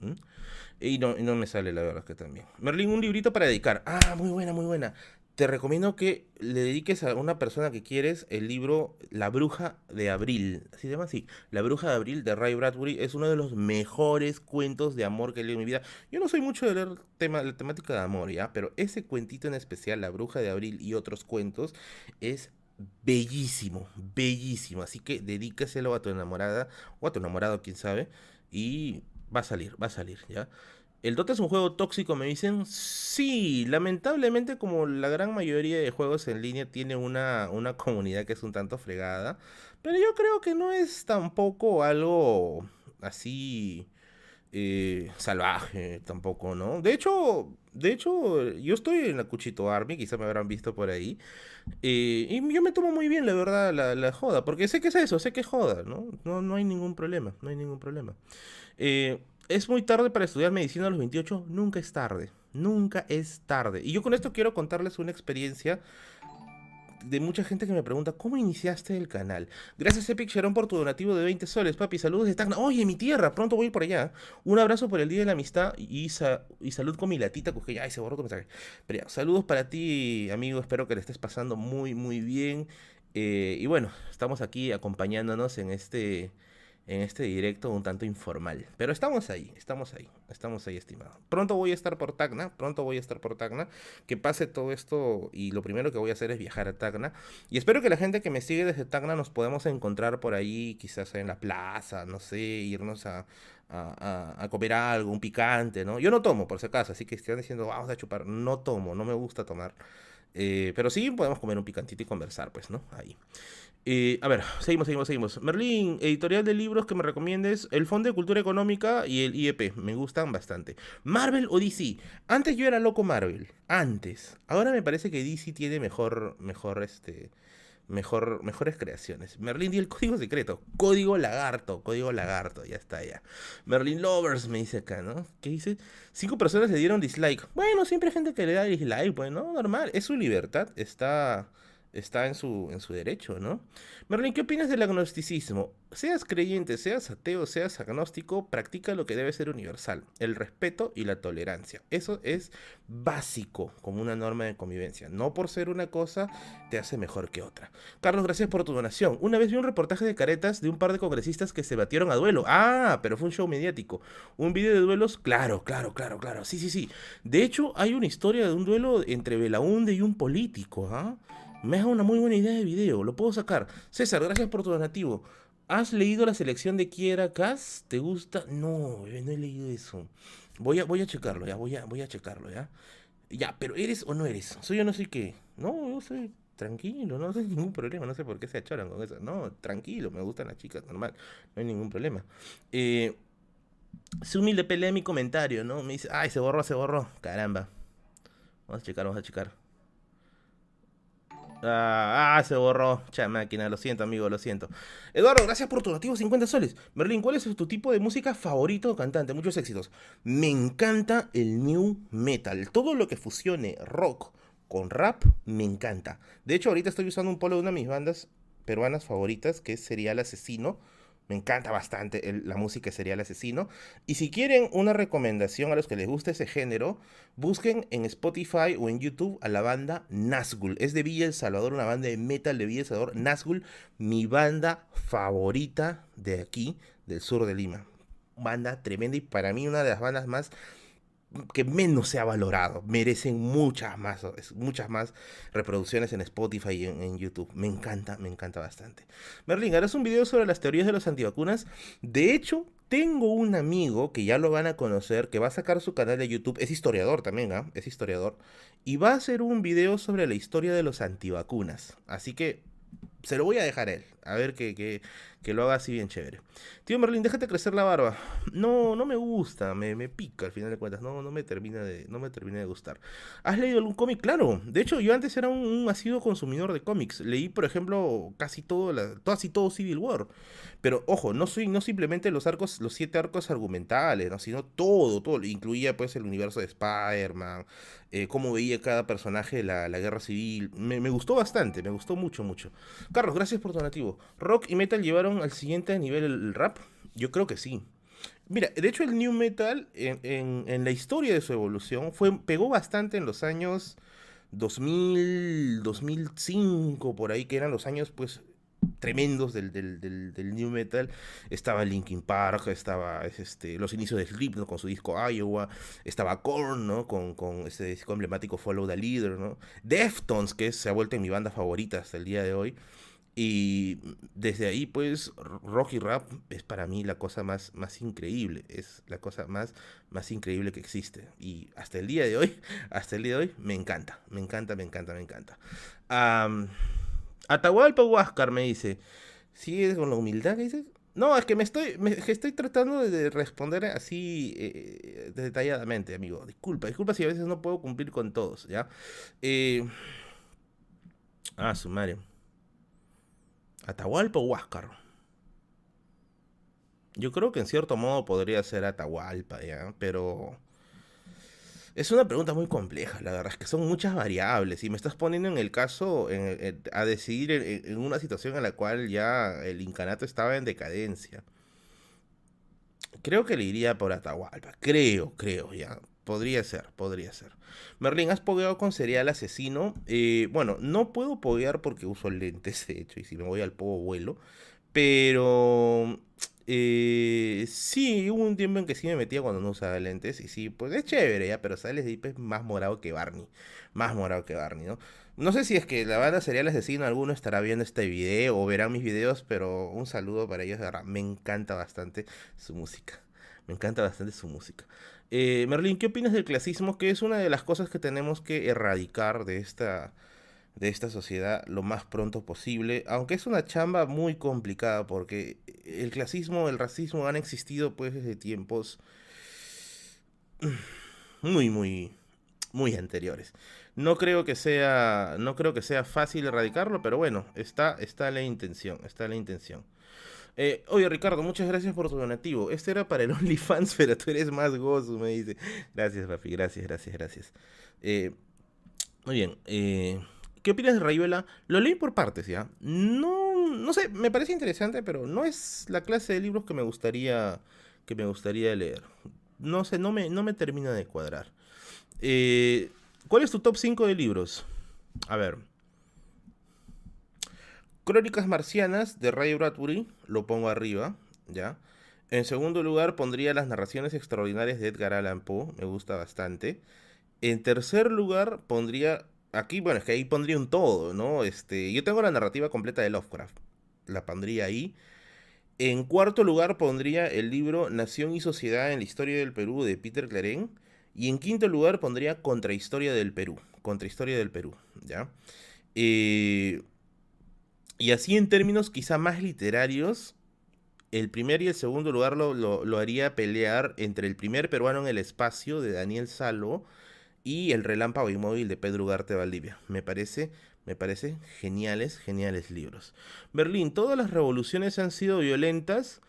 [SPEAKER 1] ¿Mm? Y no, y no me sale la verdad que también. Merlín, un librito para dedicar. Ah, muy buena, muy buena te recomiendo que le dediques a una persona que quieres el libro La Bruja de Abril. Así se llama así. La Bruja de Abril de Ray Bradbury es uno de los mejores cuentos de amor que he leído en mi vida. Yo no soy mucho de leer tema, la temática de amor, ¿ya? Pero ese cuentito en especial, La Bruja de Abril y otros cuentos, es bellísimo, bellísimo. Así que dedícaselo a tu enamorada o a tu enamorado, quién sabe. Y va a salir, va a salir, ¿ya? ¿El Dota es un juego tóxico? Me dicen. Sí, lamentablemente como la gran mayoría de juegos en línea tiene una, una comunidad que es un tanto fregada. Pero yo creo que no es tampoco algo así eh, salvaje tampoco, ¿no? De hecho, de hecho, yo estoy en la Cuchito Army, quizá me habrán visto por ahí. Eh, y yo me tomo muy bien, la verdad, la, la, joda. Porque sé que es eso, sé que es joda, ¿no? No, no hay ningún problema, no hay ningún problema. Eh, ¿Es muy tarde para estudiar medicina a los 28? Nunca es tarde. Nunca es tarde. Y yo con esto quiero contarles una experiencia de mucha gente que me pregunta, ¿cómo iniciaste el canal? Gracias Epic Sharon por tu donativo de 20 soles, papi. Saludos de Tacna. Oye, mi tierra, pronto voy por allá. Un abrazo por el Día de la Amistad y, y salud con mi latita, que ay, se borró tu mensaje. Pero ya, saludos para ti, amigo. Espero que le estés pasando muy, muy bien. Eh, y bueno, estamos aquí acompañándonos en este en este directo un tanto informal. Pero estamos ahí, estamos ahí, estamos ahí, estimado. Pronto voy a estar por Tacna, pronto voy a estar por Tacna. Que pase todo esto y lo primero que voy a hacer es viajar a Tacna. Y espero que la gente que me sigue desde Tacna nos podamos encontrar por ahí, quizás en la plaza, no sé, irnos a, a, comer algo, un picante, ¿no? Yo no tomo, por si acaso, así que están diciendo, vamos a chupar. No tomo, no me gusta tomar. Eh, pero sí podemos comer un picantito y conversar, pues, ¿no? Ahí. Eh, a ver, seguimos, seguimos, seguimos. Merlín, editorial de libros que me recomiendes, el Fondo de Cultura Económica y el IEP, me gustan bastante. Marvel o DC, antes yo era loco Marvel, antes. Ahora me parece que DC tiene mejor, mejor, este, mejor, mejores creaciones. Merlín y el código secreto, código lagarto, código lagarto, ya está ya. Merlin Lovers me dice acá, ¿no? ¿Qué dice? Cinco personas le dieron dislike. Bueno, siempre hay gente que le da dislike, pues, ¿no? Normal, es su libertad, está está en su, en su derecho, ¿no? Merlin, ¿qué opinas del agnosticismo? Seas creyente, seas ateo, seas agnóstico, practica lo que debe ser universal, el respeto y la tolerancia. Eso es básico como una norma de convivencia. No por ser una cosa te hace mejor que otra. Carlos, gracias por tu donación. Una vez vi un reportaje de caretas de un par de congresistas que se batieron a duelo. Ah, pero fue un show mediático. Un video de duelos, claro, claro, claro, claro. Sí, sí, sí. De hecho, hay una historia de un duelo entre Belaunde y un político, ¿ah? Me ha una muy buena idea de video, lo puedo sacar. César, gracias por tu donativo. ¿Has leído la selección de Kiera Kass? ¿Te gusta? No, no he leído eso. Voy a, voy a checarlo, ya, voy a, voy a checarlo, ya. Ya, pero ¿eres o no eres? ¿Soy yo no sé qué? No, yo soy tranquilo, no hay ningún problema, no sé por qué se achoran con eso. No, tranquilo, me gustan las chicas, normal, no hay ningún problema. Eh, su humilde pelea mi comentario, ¿no? Me dice, ay, se borró, se borró. Caramba. Vamos a checar, vamos a checar. Ah, ah, se borró. Cha máquina, lo siento, amigo, lo siento. Eduardo, gracias por tu nativo 50 soles. Berlín, ¿cuál es tu tipo de música favorito cantante? Muchos éxitos. Me encanta el new metal. Todo lo que fusione rock con rap me encanta. De hecho, ahorita estoy usando un polo de una de mis bandas peruanas favoritas, que sería El Asesino. Me encanta bastante la música sería el asesino. Y si quieren una recomendación a los que les guste ese género, busquen en Spotify o en YouTube a la banda Nazgul. Es de Villa El Salvador, una banda de metal de Villa El Salvador. Nazgul, mi banda favorita de aquí, del sur de Lima. Banda tremenda y para mí una de las bandas más que menos se ha valorado. Merecen muchas más, muchas más reproducciones en Spotify y en, YouTube. Me encanta, me encanta bastante. Merlin, harás un video sobre las teorías de los antivacunas. De hecho, tengo un amigo que ya lo van a conocer, que va a sacar su canal de YouTube. Es historiador también, ¿ah? Es historiador. Y va a hacer un video sobre la historia de los antivacunas. Así que se lo voy a dejar a él. A ver que, que, que lo haga así bien chévere. Tío Merlin, déjate crecer la barba. No, no me gusta, me, me pica al final de cuentas. No, no me termina de, no me termina de gustar. ¿Has leído algún cómic? Claro. De hecho, yo antes era un, un asiduo consumidor de cómics. Leí, por ejemplo, casi todo, casi todo Civil War. Pero ojo, no soy, no simplemente los arcos, los siete arcos argumentales, ¿no? sino todo, todo. Incluía pues el universo de Spider-Man, eh, cómo veía cada personaje la, la guerra civil. Me, me, gustó bastante, me gustó mucho, mucho. Carlos, gracias por tu ¿Rock y metal llevaron al siguiente nivel el rap? Yo creo que sí. Mira, de hecho el new metal en, la historia de su evolución fue, pegó bastante en los años 2000, 2005, por ahí, que eran los años pues tremendos del, new metal. Estaba Linkin Park, estaba este, los inicios de Slipknot con su disco Iowa, estaba Korn, ¿no? Con, con ese disco emblemático Follow the Leader, ¿no? Deftones, que se ha vuelto en mi banda favorita hasta el día de hoy. Y desde ahí, pues, rock y rap es para mí la cosa más, más increíble. Es la cosa más, más increíble que existe. Y hasta el día de hoy, hasta el día de hoy, me encanta. Me encanta, me encanta, me encanta. Um, Atahualpa Huáscar me dice. ¿Sigues con la humildad que dices? No, es que me estoy, me, estoy tratando de responder así eh, detalladamente, amigo. Disculpa, disculpa si a veces no puedo cumplir con todos, ¿ya? Eh... Ah, sumario. ¿Atahualpa o Huáscar? Yo creo que en cierto modo podría ser Atahualpa, ¿ya? Pero... Es una pregunta muy compleja, la verdad es que son muchas variables y me estás poniendo en el caso en, en, a decidir en, en, una situación en la cual ya el incanato estaba en decadencia. Creo que le iría por Atahualpa, creo, creo, ya. Podría ser, podría ser. Merlin, ¿has pogueado con cereal asesino? Eh, bueno, no puedo poguear porque uso lentes, de hecho, y si me voy al pogo vuelo. Pero eh, sí, hubo un tiempo en que sí me metía cuando no usaba lentes. Y sí, pues es chévere ya, pero sales de IP más morado que Barney. Más morado que Barney, ¿no? No sé si es que la banda Cereal Asesino alguno estará viendo este video o verá mis videos, pero un saludo para ellos. Me encanta bastante su música. Me encanta bastante su música. Eh, Merlin, ¿qué opinas del clasismo? Que es una de las cosas que tenemos que erradicar de esta, de esta sociedad lo más pronto posible, aunque es una chamba muy complicada porque el clasismo, el racismo han existido pues desde tiempos muy, muy, muy anteriores. No creo que sea, no creo que sea fácil erradicarlo, pero bueno, está, está la intención, está la intención. Eh, oye, Ricardo, muchas gracias por tu donativo. Este era para el OnlyFans, pero tú eres más gozo, me dice. Gracias, papi, gracias, gracias, gracias. Eh, muy bien. Eh, ¿Qué opinas de Rayuela? Lo leí por partes, ¿ya? No, no sé, me parece interesante, pero no es la clase de libros que me gustaría, que me gustaría leer. No sé, no me, no me termina de cuadrar. ¿Cuál es tu top 5 de libros? A ver. Crónicas Marcianas de Ray Bradbury, lo pongo arriba, ¿ya? En segundo lugar pondría las narraciones extraordinarias de Edgar Allan Poe, me gusta bastante. En tercer lugar pondría, aquí, bueno, es que ahí pondría un todo, ¿no? Este, yo tengo la narrativa completa de Lovecraft, la pondría ahí. En cuarto lugar pondría el libro Nación y Sociedad en la Historia del Perú de Peter Claren. Y en quinto lugar pondría Contrahistoria del Perú, Contrahistoria del Perú, ¿ya? Eh, y así en términos quizá más literarios, el primer y el segundo lugar lo, lo, haría pelear entre el primer peruano en el espacio de Daniel Salvo y el relámpago inmóvil de Pedro Ugarte Valdivia. Me parece, me parece geniales, geniales libros. Berlín, todas las revoluciones han sido violentas,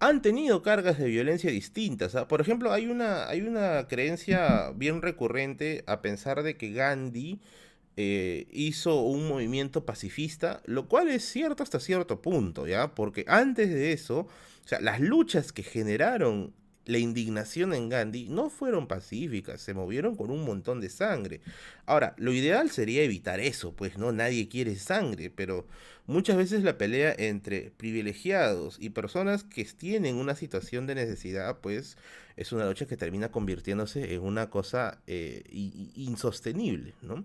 [SPEAKER 1] han tenido cargas de violencia distintas. ¿ah? Por ejemplo, hay una, hay una creencia bien recurrente a pensar de que Gandhi eh, hizo un movimiento pacifista, lo cual es cierto hasta cierto punto, ¿ya? Porque antes de eso, o sea, las luchas que generaron la indignación en Gandhi no fueron pacíficas, se movieron con un montón de sangre. Ahora, lo ideal sería evitar eso, pues no, nadie quiere sangre, pero muchas veces la pelea entre privilegiados y personas que tienen una situación de necesidad, pues es una lucha que termina convirtiéndose en una cosa eh, insostenible, ¿no?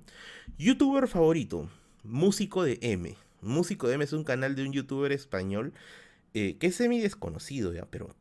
[SPEAKER 1] Youtuber favorito, músico de M. Músico de M es un canal de un youtuber español eh, que es semi desconocido, ¿ya? Pero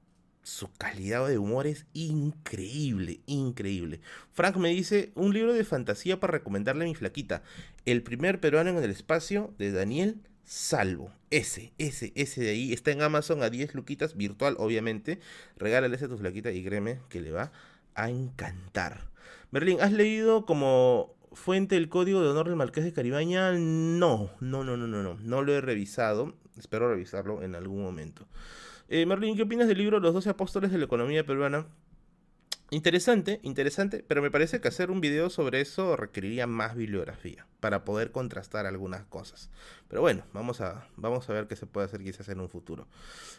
[SPEAKER 1] su calidad de humor es increíble, increíble. Frank me dice, un libro de fantasía para recomendarle a mi flaquita. El primer peruano en el espacio de Daniel Salvo. Ese, ese, ese de ahí. Está en Amazon a 10 luquitas, virtual, obviamente. Regálale ese a tu flaquita y créeme que le va a encantar. Merlin, ¿has leído como fuente el código de honor del Marqués de Caribaña? No, no, no, no, no, no. No lo he revisado. Espero revisarlo en algún momento. Eh, Merlin, ¿qué opinas del libro Los 12 Apóstoles de la Economía Peruana? Interesante, interesante, pero me parece que hacer un video sobre eso requeriría más bibliografía para poder contrastar algunas cosas. Pero bueno, vamos a, vamos a ver qué se puede hacer quizás en un futuro.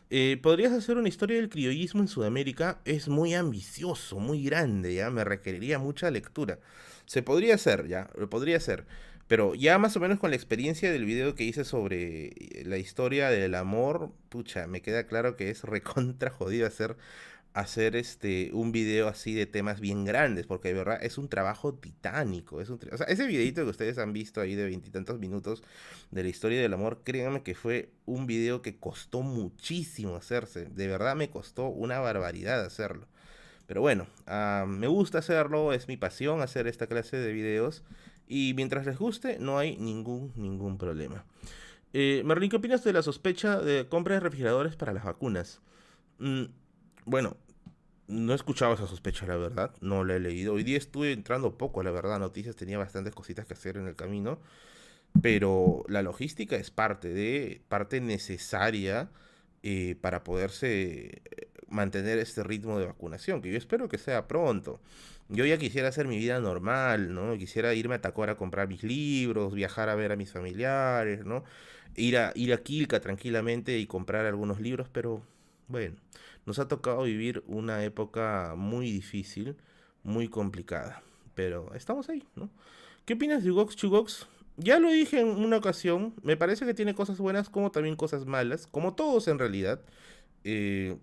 [SPEAKER 1] Eh, ¿Podrías hacer una historia del criollismo en Sudamérica? Es muy ambicioso, muy grande, ya me requeriría mucha lectura. Se podría hacer, ya, lo podría hacer. Pero ya más o menos con la experiencia del video que hice sobre la historia del amor, pucha, me queda claro que es recontra jodido hacer hacer este un video así de temas bien grandes, porque de verdad es un trabajo titánico. Es un o sea, ese videito que ustedes han visto ahí de veintitantos minutos de la historia del amor, créanme que fue un video que costó muchísimo hacerse. De verdad me costó una barbaridad hacerlo. Pero bueno, ah, me gusta hacerlo, es mi pasión hacer esta clase de videos. Y mientras les guste, no hay ningún, ningún problema. Eh, ¿qué opinas de la sospecha de compra de refrigeradores para las vacunas? Mm, bueno, no he escuchado esa sospecha, la verdad. No la he leído. Hoy día estuve entrando poco, la verdad. Noticias tenía bastantes cositas que hacer en el camino. Pero la logística es parte de, parte necesaria eh, para poderse mantener este ritmo de vacunación, que yo espero que sea pronto. Yo ya quisiera hacer mi vida normal, ¿no? Quisiera irme a Tacora a comprar mis libros, viajar a ver a mis familiares, ¿no? Ir a, ir a Quilca tranquilamente y comprar algunos libros, pero bueno, nos ha tocado vivir una época muy difícil, muy complicada. Pero estamos ahí, ¿no? ¿Qué opinas de Ugox Chugox? Ya lo dije en una ocasión, me parece que tiene cosas buenas como también cosas malas, como todos en realidad. Eh,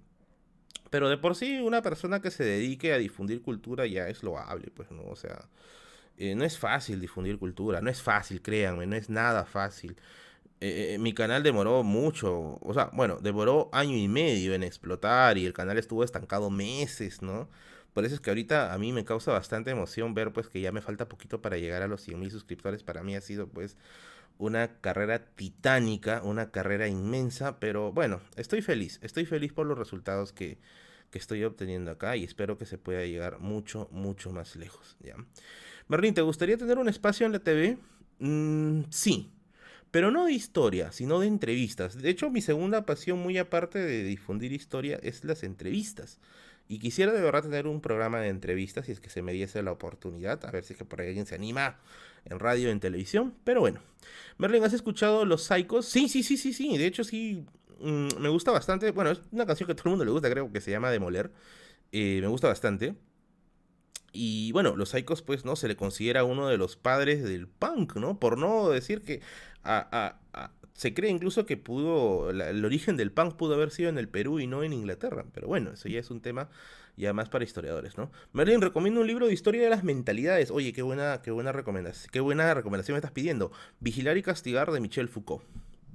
[SPEAKER 1] pero de por sí, una persona que se dedique a difundir cultura ya es loable, pues, ¿no? O sea, eh, no es fácil difundir cultura, no es fácil, créanme, no es nada fácil. Eh, eh, mi canal demoró mucho, o sea, bueno, demoró año y medio en explotar y el canal estuvo estancado meses, ¿no? Por eso es que ahorita a mí me causa bastante emoción ver pues que ya me falta poquito para llegar a los 100 mil suscriptores. Para mí ha sido pues una carrera titánica, una carrera inmensa, pero bueno, estoy feliz, estoy feliz por los resultados que, que estoy obteniendo acá y espero que se pueda llegar mucho, mucho más lejos, ¿ya? Merlin, ¿te gustaría tener un espacio en la TV? Mm, sí, pero no de historia, sino de entrevistas. De hecho, mi segunda pasión, muy aparte de difundir historia, es las entrevistas. Y quisiera de verdad tener un programa de entrevistas, si es que se me diese la oportunidad, a ver si es que por ahí alguien se anima en radio en televisión. Pero bueno, Merlin, ¿has escuchado Los Psychos? Sí, sí, sí, sí, sí. De hecho, sí, mm, me gusta bastante. Bueno, es una canción que a todo el mundo le gusta, creo que se llama Demoler. Eh, me gusta bastante. Y bueno, los Psychos, pues, ¿no? Se le considera uno de los padres del punk, ¿no? Por no decir que se cree incluso que pudo, el origen del punk pudo haber sido en el Perú y no en Inglaterra, pero bueno, eso ya es un tema ya más para historiadores, ¿no? Merlin, recomiendo un libro de historia de las mentalidades. Oye, qué buena, qué buena recomendación, qué buena recomendación me estás pidiendo. Vigilar y castigar de Michel Foucault.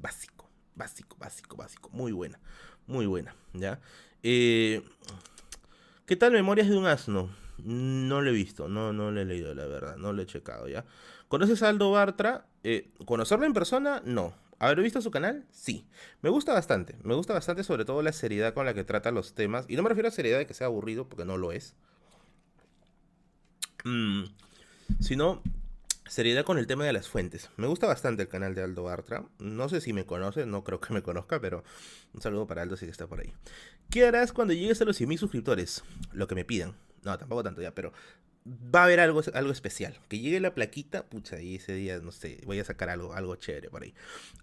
[SPEAKER 1] Básico, básico, básico, básico. Muy buena, muy buena, ¿ya? Eh, ¿Qué tal Memorias de un asno? No lo he visto, no, no lo he leído, la verdad, no lo he checado, ¿ya? ¿Conoces a Aldo Bartra? Eh, ¿Conocerlo en persona? No. ¿Haber visto su canal? Sí. Me gusta bastante. Me gusta bastante sobre todo la seriedad con la que trata los temas. Y no me refiero a seriedad de que sea aburrido, porque no lo es. Mm, sino seriedad con el tema de las fuentes. Me gusta bastante el canal de Aldo Bartra. No sé si me conoce, no creo que me conozca, pero un saludo para Aldo si está por ahí. ¿Qué harás cuando llegues a los 100.000 suscriptores? Lo que me pidan. No, tampoco tanto ya, pero va a haber algo, algo especial. Que llegue la plaquita, pucha, y ese día, no sé, voy a sacar algo, algo chévere por ahí.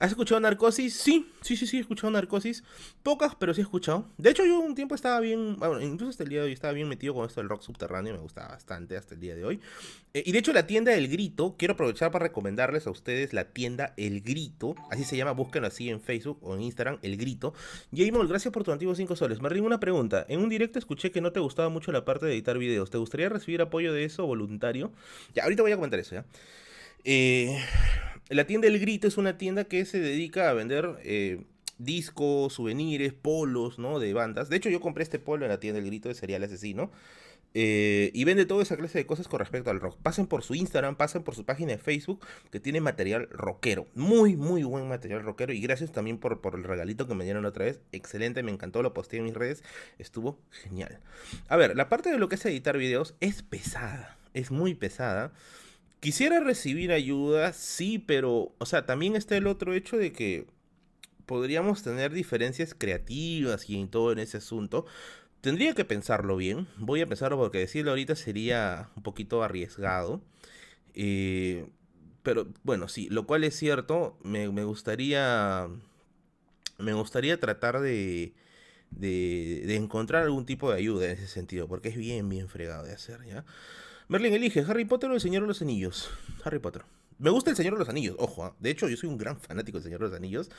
[SPEAKER 1] ¿Has escuchado Narcosis? Sí, sí, sí, sí, he escuchado Narcosis. Pocas, pero sí he escuchado. De hecho, yo un tiempo estaba bien, bueno, incluso hasta el día de hoy estaba bien metido con esto del rock subterráneo, me gustaba bastante hasta el día de hoy. Eh, y de hecho, la tienda El Grito, quiero aprovechar para recomendarles a ustedes la tienda El Grito, así se llama, búsquenlo así en Facebook o en Instagram, El Grito. Jamol, gracias por tu antiguo 5 soles. Me una pregunta. En un directo escuché que no te gustaba mucho la parte de editar videos. ¿Te gustaría recibir apoyo de eso voluntario. Ya, ahorita voy a comentar eso, ¿ya? Eh, la tienda El Grito es una tienda que se dedica a vender eh, discos, souvenirs, polos, ¿no? De bandas. De hecho, yo compré este polo en la tienda del grito de Serial Asesino. Eh, y vende toda esa clase de cosas con respecto al rock. Pasen por su Instagram, pasen por su página de Facebook, que tiene material rockero. Muy, muy buen material rockero. Y gracias también por, por el regalito que me dieron otra vez. Excelente, me encantó, lo posté en mis redes. Estuvo genial. A ver, la parte de lo que es editar videos es pesada. Es muy pesada. Quisiera recibir ayuda, sí, pero, o sea, también está el otro hecho de que podríamos tener diferencias creativas y en todo en ese asunto. Tendría que pensarlo bien. Voy a pensarlo porque decirlo ahorita sería un poquito arriesgado. Eh, pero bueno, sí, lo cual es cierto. Me, gustaría. Me gustaría tratar de, de, encontrar algún tipo de ayuda en ese sentido. Porque es bien, bien fregado de hacer, ¿ya? Merlin elige Harry Potter o el Señor de los Anillos. Harry Potter. Me gusta el Señor de los Anillos, ojo. ¿ah? De hecho, yo soy un gran fanático del Señor de los Anillos.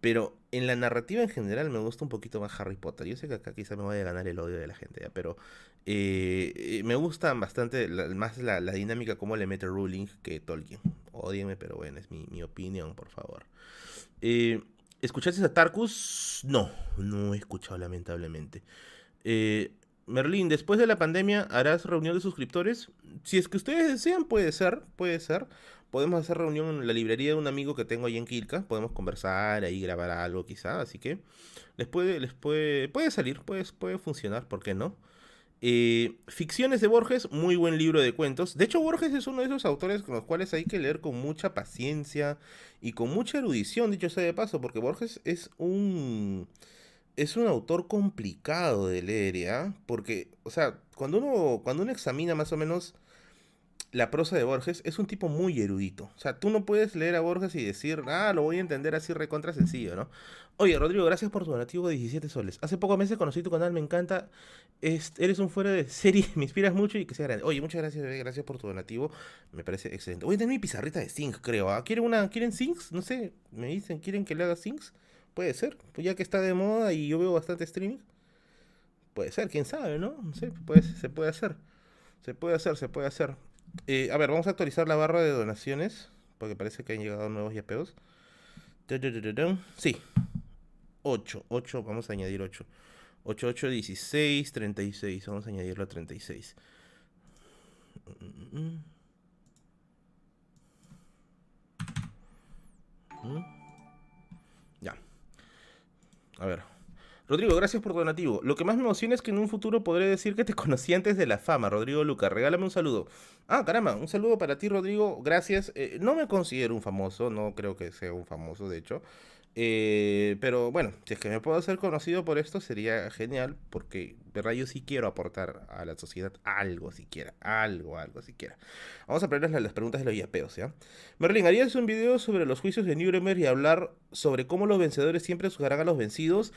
[SPEAKER 1] Pero en la narrativa en general me gusta un poquito más Harry Potter. Yo sé que acá quizá me vaya a ganar el odio de la gente, pero eh, eh, me gusta bastante más la, dinámica como le mete Ruling que Tolkien. Odienme, pero bueno, es mi, opinión, por favor. Eh, ¿Escuchaste a Tarkus? No, no he escuchado lamentablemente. Merlín, después de la pandemia, ¿harás reunión de suscriptores? Si es que ustedes desean, puede ser, puede ser podemos hacer reunión en la librería de un amigo que tengo ahí en Quilca, podemos conversar ahí, grabar algo quizá, así que les puede, les puede, puede salir, puede, puede funcionar, ¿por qué no? Eh, Ficciones de Borges, muy buen libro de cuentos. De hecho, Borges es uno de esos autores con los cuales hay que leer con mucha paciencia y con mucha erudición, dicho sea de paso, porque Borges es un es un autor complicado de leer, ¿ya? Porque, o sea, cuando uno, cuando uno examina más o menos la prosa de Borges es un tipo muy erudito. O sea, tú no puedes leer a Borges y decir, ah, lo voy a entender así recontra sencillo, ¿no? Oye, Rodrigo, gracias por tu donativo de 17 soles. Hace pocos meses conocí tu canal, me encanta. eres un fuera de serie, me inspiras mucho y que sea grande. Oye, muchas gracias, gracias por tu donativo. Me parece excelente. Voy a tener mi pizarrita de zinc, creo. ¿ah? ¿Quieren una, quieren zincs? No sé, me dicen, ¿quieren que le haga zincs? Puede ser, pues ya que está de moda y yo veo bastante streaming. Puede ser, quién sabe, ¿no? No sé, se puede hacer. Se puede hacer, se puede hacer. Eh, a ver, vamos a actualizar la barra de donaciones. Porque parece que han llegado nuevos yapeos. Sí. 8. 8. Vamos a añadir 8. 8, 8, 16, 36. Vamos a añadirlo a 36. Ya. A ver. Rodrigo, gracias por tu donativo. Lo que más me emociona es que en un futuro podré decir que te conocí antes de la fama, Rodrigo Luca. Regálame un saludo. Ah, caramba, un saludo para ti, Rodrigo. Gracias. Eh, no me considero un famoso, no creo que sea un famoso, de hecho. Eh, pero bueno, si es que me puedo hacer conocido por esto, sería genial, porque verdad yo sí quiero aportar a la sociedad algo siquiera, algo, algo siquiera. Vamos a aprender las preguntas de los yapeos, ¿ya? Merlin, ¿harías un video sobre los juicios de Nuremberg y hablar sobre cómo los vencedores siempre juzgarán a los vencidos?